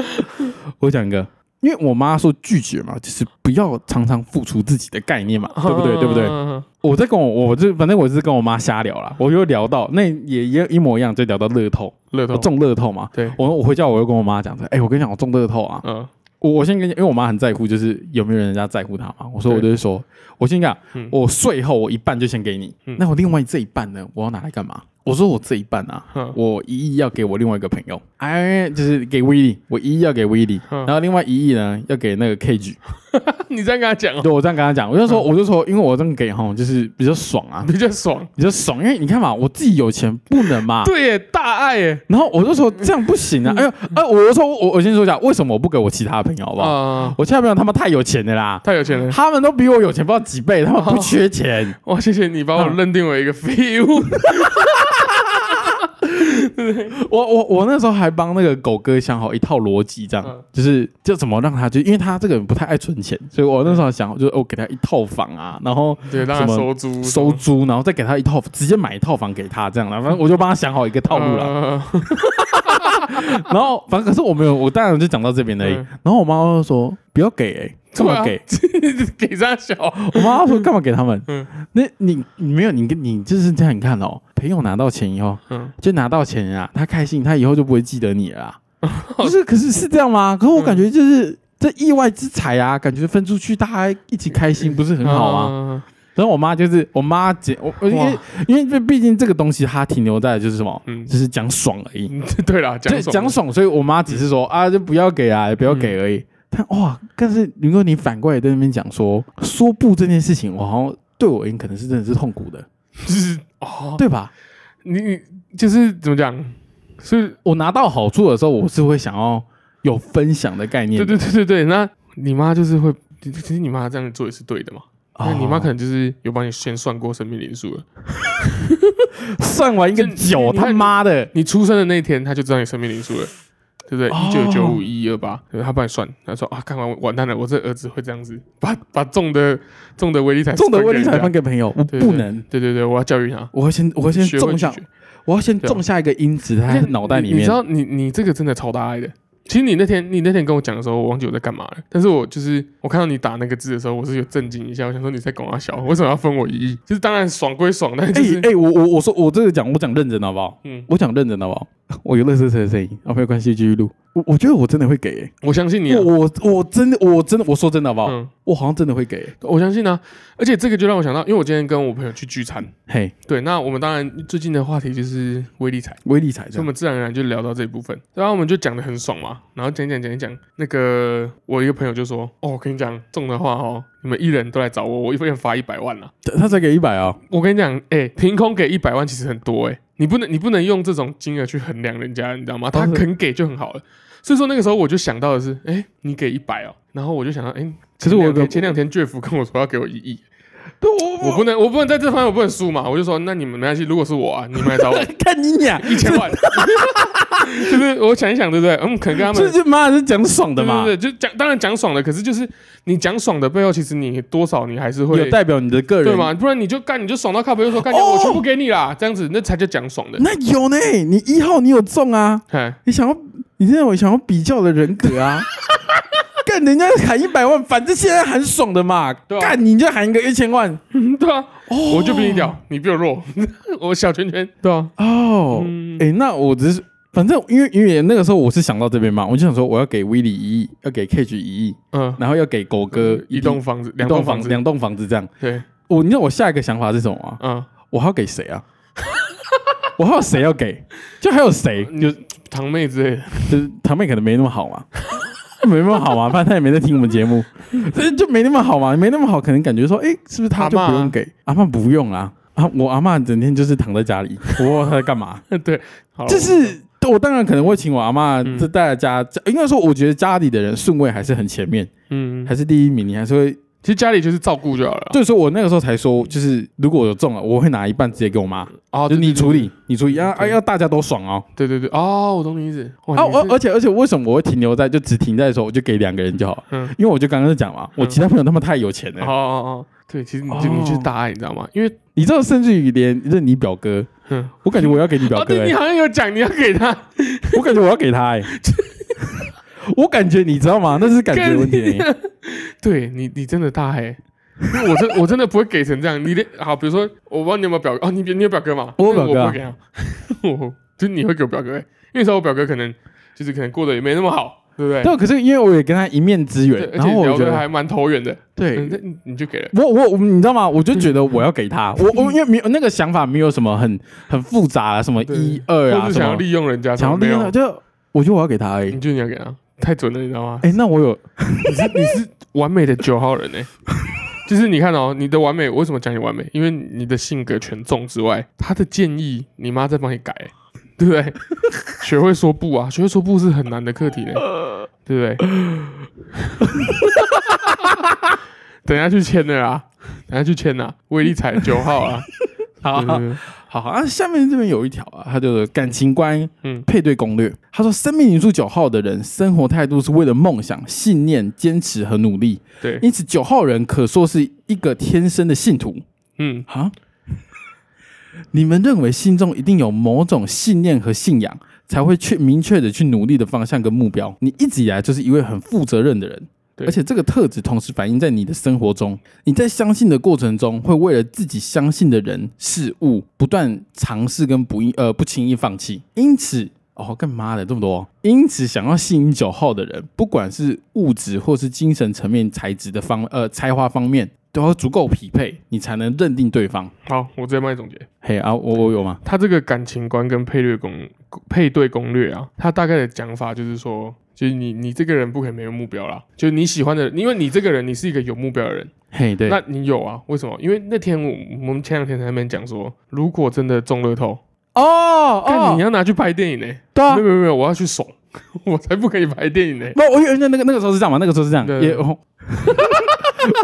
我讲一个，因为我妈说拒绝嘛，就是不要常常付出自己的概念嘛，对不对？对不对？
嗯？
我在跟我，我就反正我是跟我妈瞎聊啦，我就聊到那也也一模一样，就聊到乐透，
乐透
我中乐透嘛。
对，
我我回家我又跟我妈讲说，哎、我跟你讲，我中乐透啊。
嗯
我我先跟你，因为我妈很在乎，就是有没有人家在乎她嘛。我说我就是说，我先讲，
嗯
我税后我一半就先给你，
嗯
那我另外这一半呢，我要拿来干嘛？我说我这一半啊，
嗯
我一亿要给我另外一个朋友，哎，就是给威利，我一亿要给威利，
嗯
然后另外一亿呢要给那个 KG。
你这样跟他讲哦，
对，我这样跟他讲，我就说，我就说，因为我这样给哈，就是比较爽啊，
比较爽。
比较爽，因为你看嘛，我自己有钱不能嘛。
对耶，大爱耶，
然后我就说这样不行啊！哎呦，哎，我就说我我先说一下，为什么我不给我其他的朋友，好不好？
啊，
我其他朋友他们太有钱的啦，
太有钱了。
他们都比我有钱不知道几倍，他们不缺钱。
哇，谢谢你把我认定为一个废物。
我我我那时候还帮那个狗哥想好一套逻辑，这样、
嗯
就是就怎么让他就因为他这个人不太爱存钱，所以我那时候想就是我给他一套房啊，然后
对，让他收租，
收租，然后再给他一套，直接买一套房给他这样啦。反正我就帮他想好一个套路了。
了。
然后反正可是我没有，我当然就讲到这边而已。
嗯
然后我妈就说不要给、欸，干嘛给？
给？给他小，
我妈说干嘛给他们？
嗯
那你你没有你跟你就是这样，你看哦，朋友拿到钱以后
嗯，
就拿到钱啊，他开心，他以后就不会记得你了啦。就是，可是是这样吗？可是我感觉就是。这意外之财啊，感觉分出去，大家一起开心，不是很好吗？
吗？
然后我妈就是我妈姐，我我因为因为毕毕竟这个东西它停留在就是什么，
嗯，
就是讲爽而已，
嗯 对啦，
对，
讲
讲爽，所以我妈只是说啊，就不要给啊，不要给而已。但哇，但是如果你反过来在那边讲说说不这件事情，我好像对我而言可能是真的是痛苦的，
就是哦，
对吧？
你你就是怎么讲？是，
我拿到好处的时候，我是会想要有分享的概念
对。对对对对。那你妈就是会，其其实你妈这样做也是对的嘛。那你妈可
哦
能就是有帮你先算过生命灵数了。
算完一个九，他妈的，
你出生的那天，他就知道你生命灵数了，对不对？
哦
一九九五一一二八，对她帮你算，他说啊，看完完蛋了，我这儿子会这样子，把把重的重的威力彩
重的威力彩
分
分给朋友，我不能，
对对对，我要教育他，
我会先我会先种下我要先种下一个因子在他脑袋里面
你你知。道你你这个真的超大爱的。其实你那天你那天跟我讲的时候，我忘记我在干嘛了。但是我就是我看到你打那个字的时候，我是有震惊一下。我想说你在拱我小，为什么要分我一亿？就是当然爽归爽，但是就
哎
是、
哎，我我我说我这个讲我讲认真的好不好？
嗯，
我讲认真的好不好？我有乐色车的声音，啊，没有关系，继续录。我我觉得我真的会给、欸，
我相信你啊
我，我我真的我真的我说真的好不好？
嗯，
我好像真的会给、欸，
我相信啊。而且这个就让我想到，因为我今天跟我朋友去聚餐，
嘿，
对，那我们当然最近的话题就是微利彩，
微利彩这样，
所以我们自然而然就聊到这一部分，然后我们就讲的很爽嘛，然后讲一讲讲一讲，那个我一个朋友就说，哦，我跟你讲中的话哦，你们一人都来找我，我一人发一百万啦。
他才给一百啊，
我跟你讲，哎、凭空给一百万其实很多哎、你不能你不能用这种金额去衡量人家，你知道吗？他肯给就很好了。所以说那个时候我就想到的是，哎、你给一百哦，然后我就想到，哎、
其实我
前两天前两天 Jeff 跟我说要给我一亿，
对我
我不能我不能在这方面我不能输嘛，我就说那你们没关系，如果是我啊，你们来找我
看你俩
一千万，就是我想一想，对不对？嗯，可能跟他们
这就妈的是讲爽的嘛，
对对对，就讲当然讲爽的，可是就是你讲爽的背后，其实你多少你还是会
有代表你的个人
对嘛？不然你就干，你就爽到靠背就说干，
哦
我全部给你啦，这样子那才叫讲爽的。
那有呢，你一号你有中啊，
哎，
你想要你认为想要比较的人格啊。干人家喊一百万，反正现在喊爽的嘛。
对啊
干你就喊一个一千万，
对啊，
哦
我就比你屌，你比我弱，我小拳拳，对啊，
哦。
嗯
哎、那我只是反正因为因为那个时候我是想到这边嘛，我就想说我要给威利一亿，要给 Cage 一亿，
嗯，
然后要给狗哥
一栋房子，两栋房子，
房两栋房子这样。
对，
我你知道我下一个想法是什么吗？
嗯，
我还要给谁啊？我还有谁要给？就还有谁？
就堂妹之类的，
就是堂妹可能没那么好嘛，没那么好嘛，反正他也没在听我们节目，这就没那么好嘛，没那么好，可能感觉说，哎、是不是他就不用给？阿妈不用啊，啊，我阿妈整天就是躺在家里，我不知道她在干嘛。
对，
就是我当然可能会请我阿
妈
这带来家，应该说我觉得家里的人顺位还是很前面，
嗯，
还是第一名，你还是会。
其实家里就是照顾就好了。
所以说我那个时候才说，就是如果有中了，我会拿一半直接给我妈，
哦，
就你处理，，你处理，啊啊，
对
要大家都爽哦。
对对对，哦，我懂你意思。哇
啊，
你是
而而且而且为什么我会停留在就只停在说我就给两个人就好？
嗯，
因为我就刚刚讲嘛，我其他朋友他们太有钱了，
哦哦哦，对，其实你就你就是
哦
大爱，你知道吗？因为
你知道，甚至于连认你表哥，
嗯，
我感觉我要给你表
哦，
哥、
对你
欸，
好像有讲你要给他，
我感觉我要给他、欸，我感觉你知道吗？那是感觉问题、欸。
对你你真的大黑。因为我真我真的不会给成这样，你的好，比如说我不知道你有没有表哦，你你有表哥吗？
我有表哥啊
我不会给啊，我就是你会给我表哥、欸，因为那时候我表哥可能就是可能过得也没那么好，对不对？
对，可是因为我也跟他一面之缘，然后我觉得，
还蛮投缘的，嗯
对
那你你就给了，
我我我，你知道吗？我就觉得我要给他，我我因为没有那个想法，没有什么很很复杂啊，什么一二啊，
想要利用人家
想要利用他，，就我觉得我要给他而已
你。就你要给他，太准了，你知道吗？
哎，那我有
你是你是完美的九号人呢、就是你看哦，你的完美，为什么讲你完美？因为你的性格全中之外，他的建议你妈在帮你改、对不对？学会说不啊，学会说不是很难的课题呢、对不对？等一下去签的啊，等一下去签啦，威力彩九号啊，
好好好啊，下面这边有一条啊，他就是感情观
嗯。
配对攻略。他说，生命灵数九号的人，生活态度是为了梦想、信念、坚持和努力，
对，
因此九号人可说是一个天生的信徒。
嗯。
啊。你们认为心中一定有某种信念和信仰，才会去明确的去努力的方向跟目标。你一直以来就是一位很负责任的人，
对
而且这个特质同时反映在你的生活中。你在相信的过程中，会为了自己相信的人事物不断尝试跟不易呃不轻易放弃。因此。哦，干嘛的这么多？因此，想要吸引九号的人，不管是物质或是精神层面、材质的方呃才华方面，都要足够匹配，你才能认定对方。
好，我直接帮你总结。
嘿啊，我我有吗？
他这个感情观跟配对攻配对攻略啊，他大概的讲法就是说，就是你你这个人不可以没有目标啦，就是你喜欢的，因为你这个人你是一个有目标的人，
嘿，对，
那你有啊？为什么？因为那天我我们前两天在那边讲说，如果真的中乐透，
哦
哦你
哦，
要拿去拍电影呢、
对啊
没有，没有没有，我要去爽，我才不可以拍电影呢、
那，我以为那那个那个时候是这样嘛，那个时候是这样，
对
也 我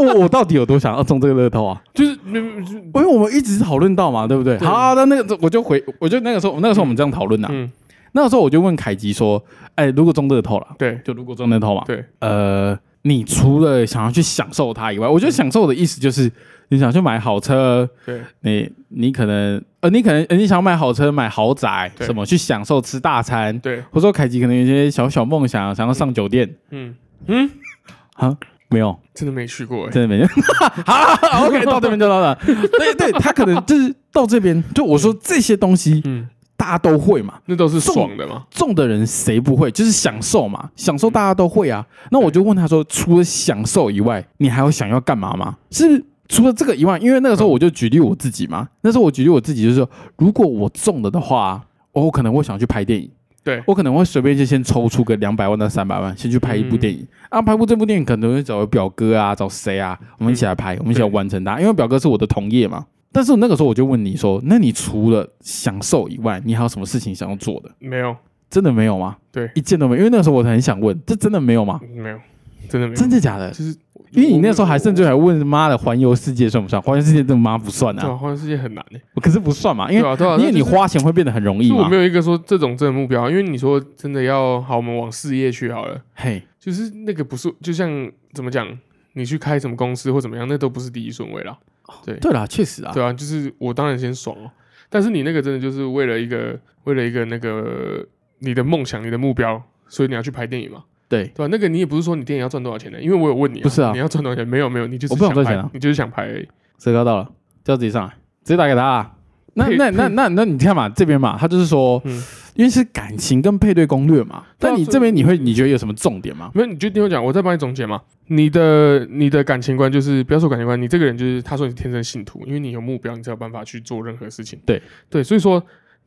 我我到底有多想要中这个乐透啊？
就是
因为我们一直讨论到嘛，对不对？
对
好，那那个我就回，我就那个时候那个时候我们这样讨论呐，
嗯，
那个时候我就问凯吉说，哎，如果中乐透了，
对。
就如果中乐透嘛，
对，
呃，你除了想要去享受它以外，我觉得享受的意思就是你想去买好车，
对。
你你可能呃，你可能呃你想买好车、买豪宅什么，去享受吃大餐，
对，
或者说凯吉可能有一些小小梦想，想要上酒店。
嗯。嗯，
啊，没有，
真的没去过哎、
真的没有。好好，OK，到这边就到了。对对，他可能就是到这边，就我说这些东西
嗯，
大家都会嘛，
那都是爽的嘛，
中的人谁不会？就是享受嘛，享受大家都会啊。那我就问他说，除了享受以外，你还有想要干嘛吗？是除了这个以外，因为那个时候我就举例我自己嘛，那时候我举例我自己就是说，如果我中了的话，我可能会想去拍电影。
对，
我可能会随便就先抽出个两百万到三百万，先去拍一部电影、啊。拍部这部电影可能会找表哥啊，找谁啊，我们一起来拍，我们一起来完成它。因为表哥是我的同业嘛。但是那个时候我就问你说，那你除了享受以外，你还有什么事情想要做的？
没有，
真的没有吗？
对
一件都没有。因为那个时候我很想问，这真的没有吗？
没有，真的没有，
真的假的？
就是
因为你那时候还甚至还问妈的环游世界算不算？环游世界这妈不算
对啊，
啊，
环游世界很难哎、
可是不算嘛，因为因为你花钱会变得很容易
我没。有一个说这种真的目标，因为你说真的要好，我们往事业去好了，
嘿，
就是那个不是，就像怎么讲，你去开什么公司或怎么样，那都不是第一顺位啦。对
对啦，确实啊，
对啊，就是我当然先爽哦，但是你那个真的就是为了一个为了一个那个你的梦想、你的目标，所以你要去拍电影嘛，
对，
对吧、那个你也不是说你电影要赚多少钱的，因为我有问你、啊，
不是啊
你要赚多少钱？没有没有，你就是
我不想赚钱啊
你就是想拍而已。
谁高到了，叫自己上来，直接打给他、啊。那那那那那你看嘛，这边嘛，他就是说，
嗯
因为是感情跟配对攻略嘛。但你这边你会你觉得有什么重点吗？
没有，你就听我讲，我再帮你总结嘛。你的你的感情观就是不要说感情观，你这个人就是他说你是天生信徒，因为你有目标，你才有办法去做任何事情。
对
对，所以说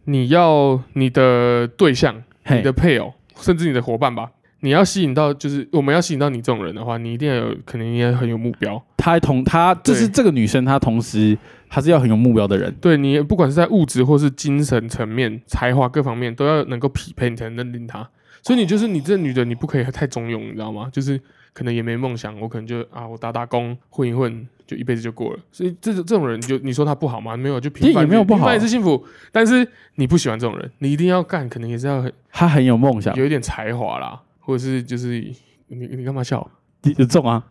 你要你的对象、你的配偶，甚至你的伙伴吧，你要吸引到，就是我们要吸引到你这种人的话，你一定要有，可能也很有目标。
她同她就是这个女生，她同时她是要很有目标的人。
对你不管是在物质或是精神层面、才华各方面都要能够匹配，你才能认定她。所以你就是你这女的，你不可以太中庸，你知道吗？就是可能也没梦想，我可能就啊，我打打工混一混，就一辈子就过了。所以这这种人就你说他不好吗？没有，就平凡
也没有不好
平凡也是幸福。但是你不喜欢这种人，你一定要干，可能也是要很
她很有梦想，
有一点才华啦，或者是就是你你干嘛笑？
有中啊！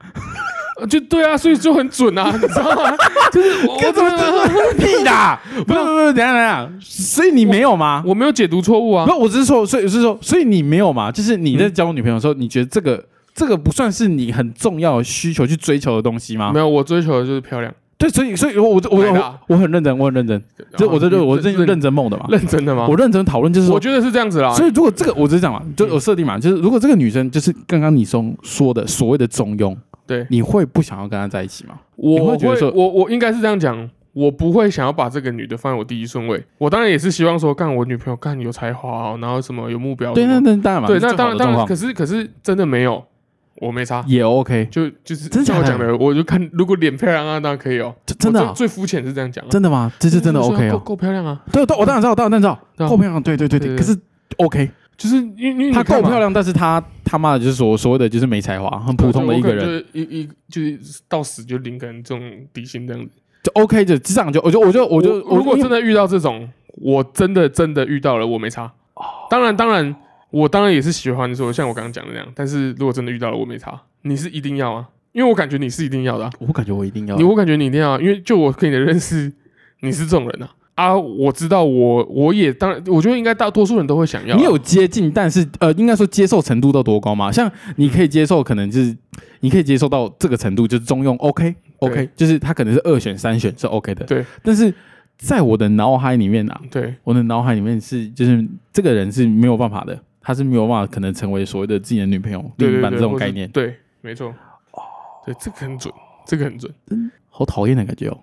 呃 就对啊，所以就很准啊，你知道吗？就是我我
怎么屁啦！不是不是不是，等下等下，所以你没有吗？
我没有解读错误啊
不，，我只是说，所以我是说，所以你没有嘛？就是你在交女朋友的时候，你觉得这个这个不算是你很重要的需求去追求的东西吗
没？有，我追求的就是漂亮。
对，所以所以我我我我我很认真，我很认真，这我这就我认认真梦的嘛，
认真的吗？
我认真讨论就是说，
我觉得是这样子啦。
所以如果这个我只是讲嘛，就有设定嘛，就是如果这个女生就是刚刚你说说的所谓的中庸，
对，
你会不想要跟她在一起吗？
我
会觉得说
我我应该是这样讲，我不会想要把这个女的放在我第一顺位。我当然也是希望说，干我女朋友干有才华哦，然后什么有目标什
对，
么。
那那当然嘛，
对，那当然当然，可是可是真的没有，我没差。
也 OK，
就就是
真假的
像我讲的，我就看如果脸漂亮啊，当然可以哦。
这真的啊
最最肤浅是这样讲啊，
真的吗？这是真的 OK
够
哦。
够漂亮啊，
对对，我当然知道，我当然知道，够漂亮，对对对对。可是 OK，
就是因为因为你
她够漂亮，但是她他妈的就是所所谓的就是没才华，很普通的一个人，
就是一一就是到死就林肯这种底薪这样子。
就 OK 的，这样就我就我就我就
如果真
的
的遇到这种，我真的真的遇到了，我没差。
哦
当然当然，我当然也是喜欢说像我刚刚讲的那样，但是如果真的遇到了，我没差。你是一定要啊，因为我感觉你是一定要的、啊，
我感觉我一定要
你我感觉你一定要啊，因为就我跟你的认识，你是这种人啊。啊，我知道我我也当然，我觉得应该大多数人都会想要啊、
你有接近，但是呃，应该说接受程度到多高嘛？像你可以接受，可能就是你可以接受到这个程度，就是中用 OK OK，就是他可能是二选三选是 OK 的。
对，
但是在我的脑海里面啊，
对
我的脑海里面是就是这个人是没有办法的，他是没有办法可能成为所谓的自己的女朋友、另一半这种概念。
对，没错。哦对，这个很准，这个很准。
好讨厌的感觉哦。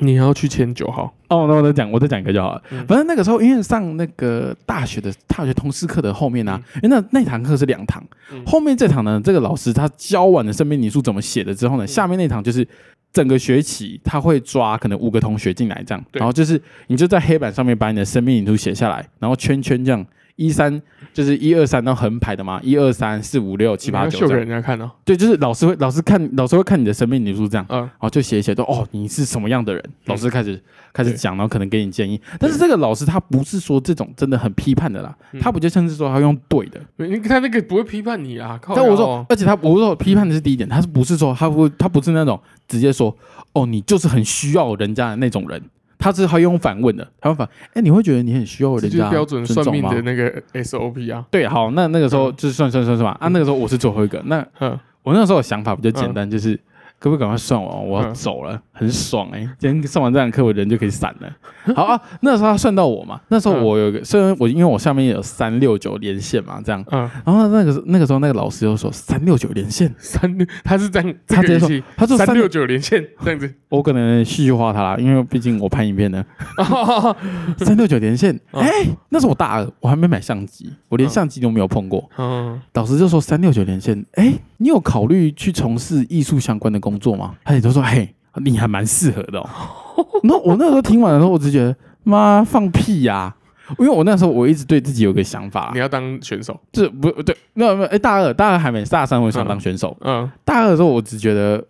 你要去签九号，
哦，那我再讲，我再讲一个就好了。
嗯
反正那个时候，因为上那个大学的大学通识课的后面呢、因为那那堂课是两堂，
嗯
后面这堂呢，这个老师他教完了生命灵数怎么写的之后呢，下面那堂就是整个学期他会抓可能五个同学进来这样，然后就是你就在黑板上面把你的生命灵数写下来，然后圈圈这样。一三就是一二三，然后横排的嘛，一二三四五六七八
你要秀给。人家看哦。
对，就是老师会老师看老师会看你的生命灵数这样，
嗯，
然后就写一写，说哦你是什么样的人，老师开始开始讲，然后可能给你建议。但是这个老师他不是说这种真的很批判的啦，
嗯
他不就像是说他用对的，
你看那个不会批判你啊。靠
但我说而且他我说批判的是第一点，他是不是说他不他不是那种直接说哦你就是很需要人家的那种人，他是他用反问的，他用反哎你会觉得你很需要
这就是
人家
标准算命的那个 SOP 啊。
对，好，那那个时候
嗯。
就是算算算算吧，啊，那个时候我是最后一个，那
嗯，
我那时候的想法比较简单，就是可不可以赶快算完，我要
嗯。
走了，很爽哎、今天上完这堂课，我人就可以散了。好啊，那时候他算到我嘛，那时候
嗯。
我有一个，虽然我因为我下面有三六九连线嘛，这样，
嗯，
然后那个那个时候那个老师就说三六九连线，
三六，他是这样，这
他直接说他说三
三六九连线这样子。
我可能戏剧化他啦，因为毕竟我拍影片呢，
哦
三六九连线，
嗯。
哎、那是我大二，我还没买相机，我连
嗯
相机都没有碰过。
嗯，
老师就说三六九连线，哎、你有考虑去从事艺术相关的工作吗？他也就说，嘿，你还蛮适合的哦。那我那时候听完的时候，我只觉得妈放屁呀、因为我那时候我一直对自己有个想法
你，要当选手。
这不对，那没有哎，大二大二还没，大三我想当选手。
嗯，
大二的时候，我只觉得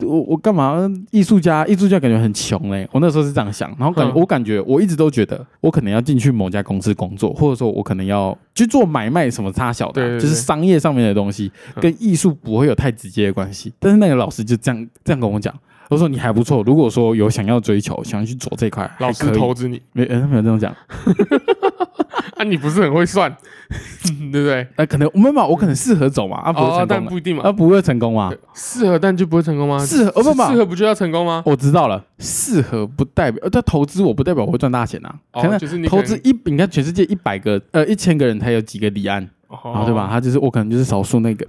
我我干嘛艺术家？艺术家感觉很穷嘞、我那时候是这样想，然后感觉、
嗯
我感觉我一直都觉得我可能要进去某家公司工作，或者说我可能要去做买卖什么差小的啊、
对对对
就是商业上面的东西，
嗯
跟艺术不会有太直接的关系。但是那个老师就这样这样跟我讲。我说你还不错，如果说有想要追求、想要去走这一块，
老师投资你
没，没有这样讲。
啊，你不是很会算，对不对？
那、可能没有嘛，我可能适合走嘛，啊不会
哦，
成功
不一定嘛
啊。不会成功嘛。
适合但就不会成功吗？
适合哦不不
适合不就要成功吗？
我知道了，适合不代表，呃，但投资我不代表我会赚大钱啊。可
哦，
能
就是你能
投资一，你看全世界一百个，呃，一千个人才有几个离岸，
哦
然后对吧？？他就是我可能就是少数那个，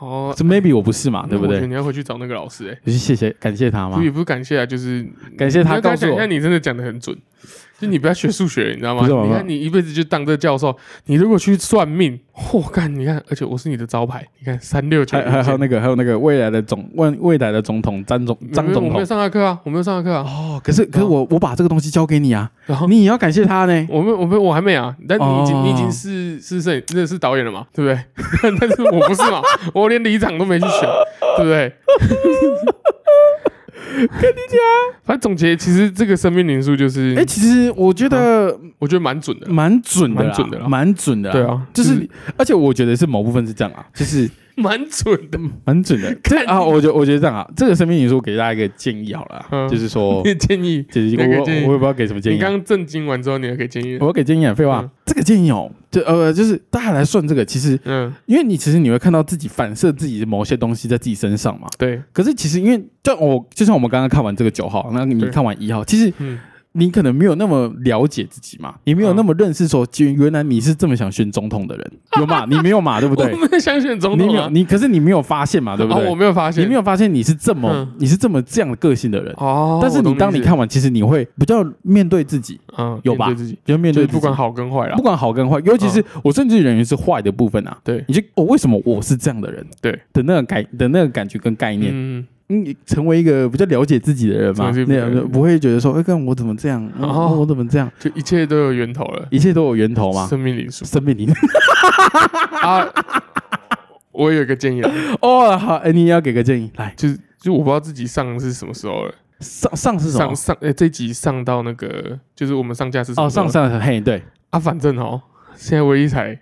哦，
这 maybe 我不是嘛，对不对？
你要回去找那个老师，哎，
就是谢谢感谢他嘛
不，也不是感谢啊，就是
感谢他告诉我
你真的讲的很准。就你不要学数学，你知道吗？你看你一辈子就当这教授，你如果去算命，嚯、干！你看，而且我是你的招牌，你看三六九
还有那个还有那个未来的总未未来的总统张总张总
我没有。上他课啊，我没有上他课啊，
哦，可是可是我我把这个东西交给你啊，
然后
你也要感谢他呢。
我们我们我还没啊，但你已经、
哦
你已经是是摄影那是导演了嘛，对不对？但是我不是嘛，我连里长都没去选，对不对？跟你讲，反正总结，其实这个生命灵数就是，
哎，其实我觉得
我觉得蛮准的，
蛮准的啦，
蛮准的啦
蛮准的啦。
对啊，
就是，而且我觉得是某部分是这样啊，就是
蛮准的。
蛮准的。这啊，我觉得我觉得这样啊，这个生命灵数给大家一个建议好了就是说，
建议，
就是我我也不知道给什么建议啊。
你刚刚震惊完之后，你要给建议
我。要给建议啊，废话
嗯，
这个建议哦，就呃，就是大家来算这个，其实
嗯，
因为你其实你会看到自己反射自己的某些东西在自己身上嘛。
对，
可是其实因为就我就像我们刚刚看完这个九号，那你看完一号，其实
嗯，
你可能没有那么了解自己嘛，你没有那么认识说，原原来你是这么想选总统的人，有嘛？你没有嘛？对不
我
对？
没有想选总
你没有，你可是你没有发现嘛？对不
哦，我？没有发现，
你没有发现你是这么
嗯
你是这么这样的个性的人，
哦，
但是你当你看完，其实你会比较面对自己，
嗯，
有吧
面对自己，
比较面对自己
就是不管好跟坏啦
不，管好跟坏，尤其是我甚至认为是坏的部分啊。
对
你就哦，为什么我是这样的人？
对
的那个感的那个感觉跟概念，
嗯，
你成为一个比较了解自己的人嘛，那样就不会觉得说，哎，看我怎么这样，我怎么这样，
就一切都有源头了，
一切都有源头嘛。
生命灵数。
生命灵。
啊。我有一个建议啊，
哦，好，哎，你也要给个建议，来。
就是就我不知道自己上是什么时候了，
上上是什么？
上上呃这集上到那个就是我们上架是什么
哦，上上嘿，对，
啊，反正哦，现在唯一才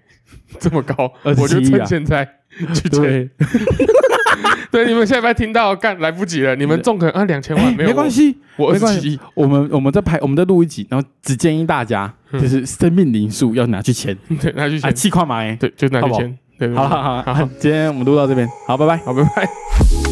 这么高
，27
我就
啊
趁现在去签。
对，
对，你们下礼拜听到干来不及了，你们中可能啊两千万
哎
没有，
没关系，
我，我
没关系
二十亿，
我们我们在拍，我们在录一集，然后只建议大家，
嗯。
就是生命灵数要拿去签，
对，拿去
啊，
签，
气跨买。
对，就拿去签，对
好好好，好今天我们录到这边，好，拜拜。
好，拜拜。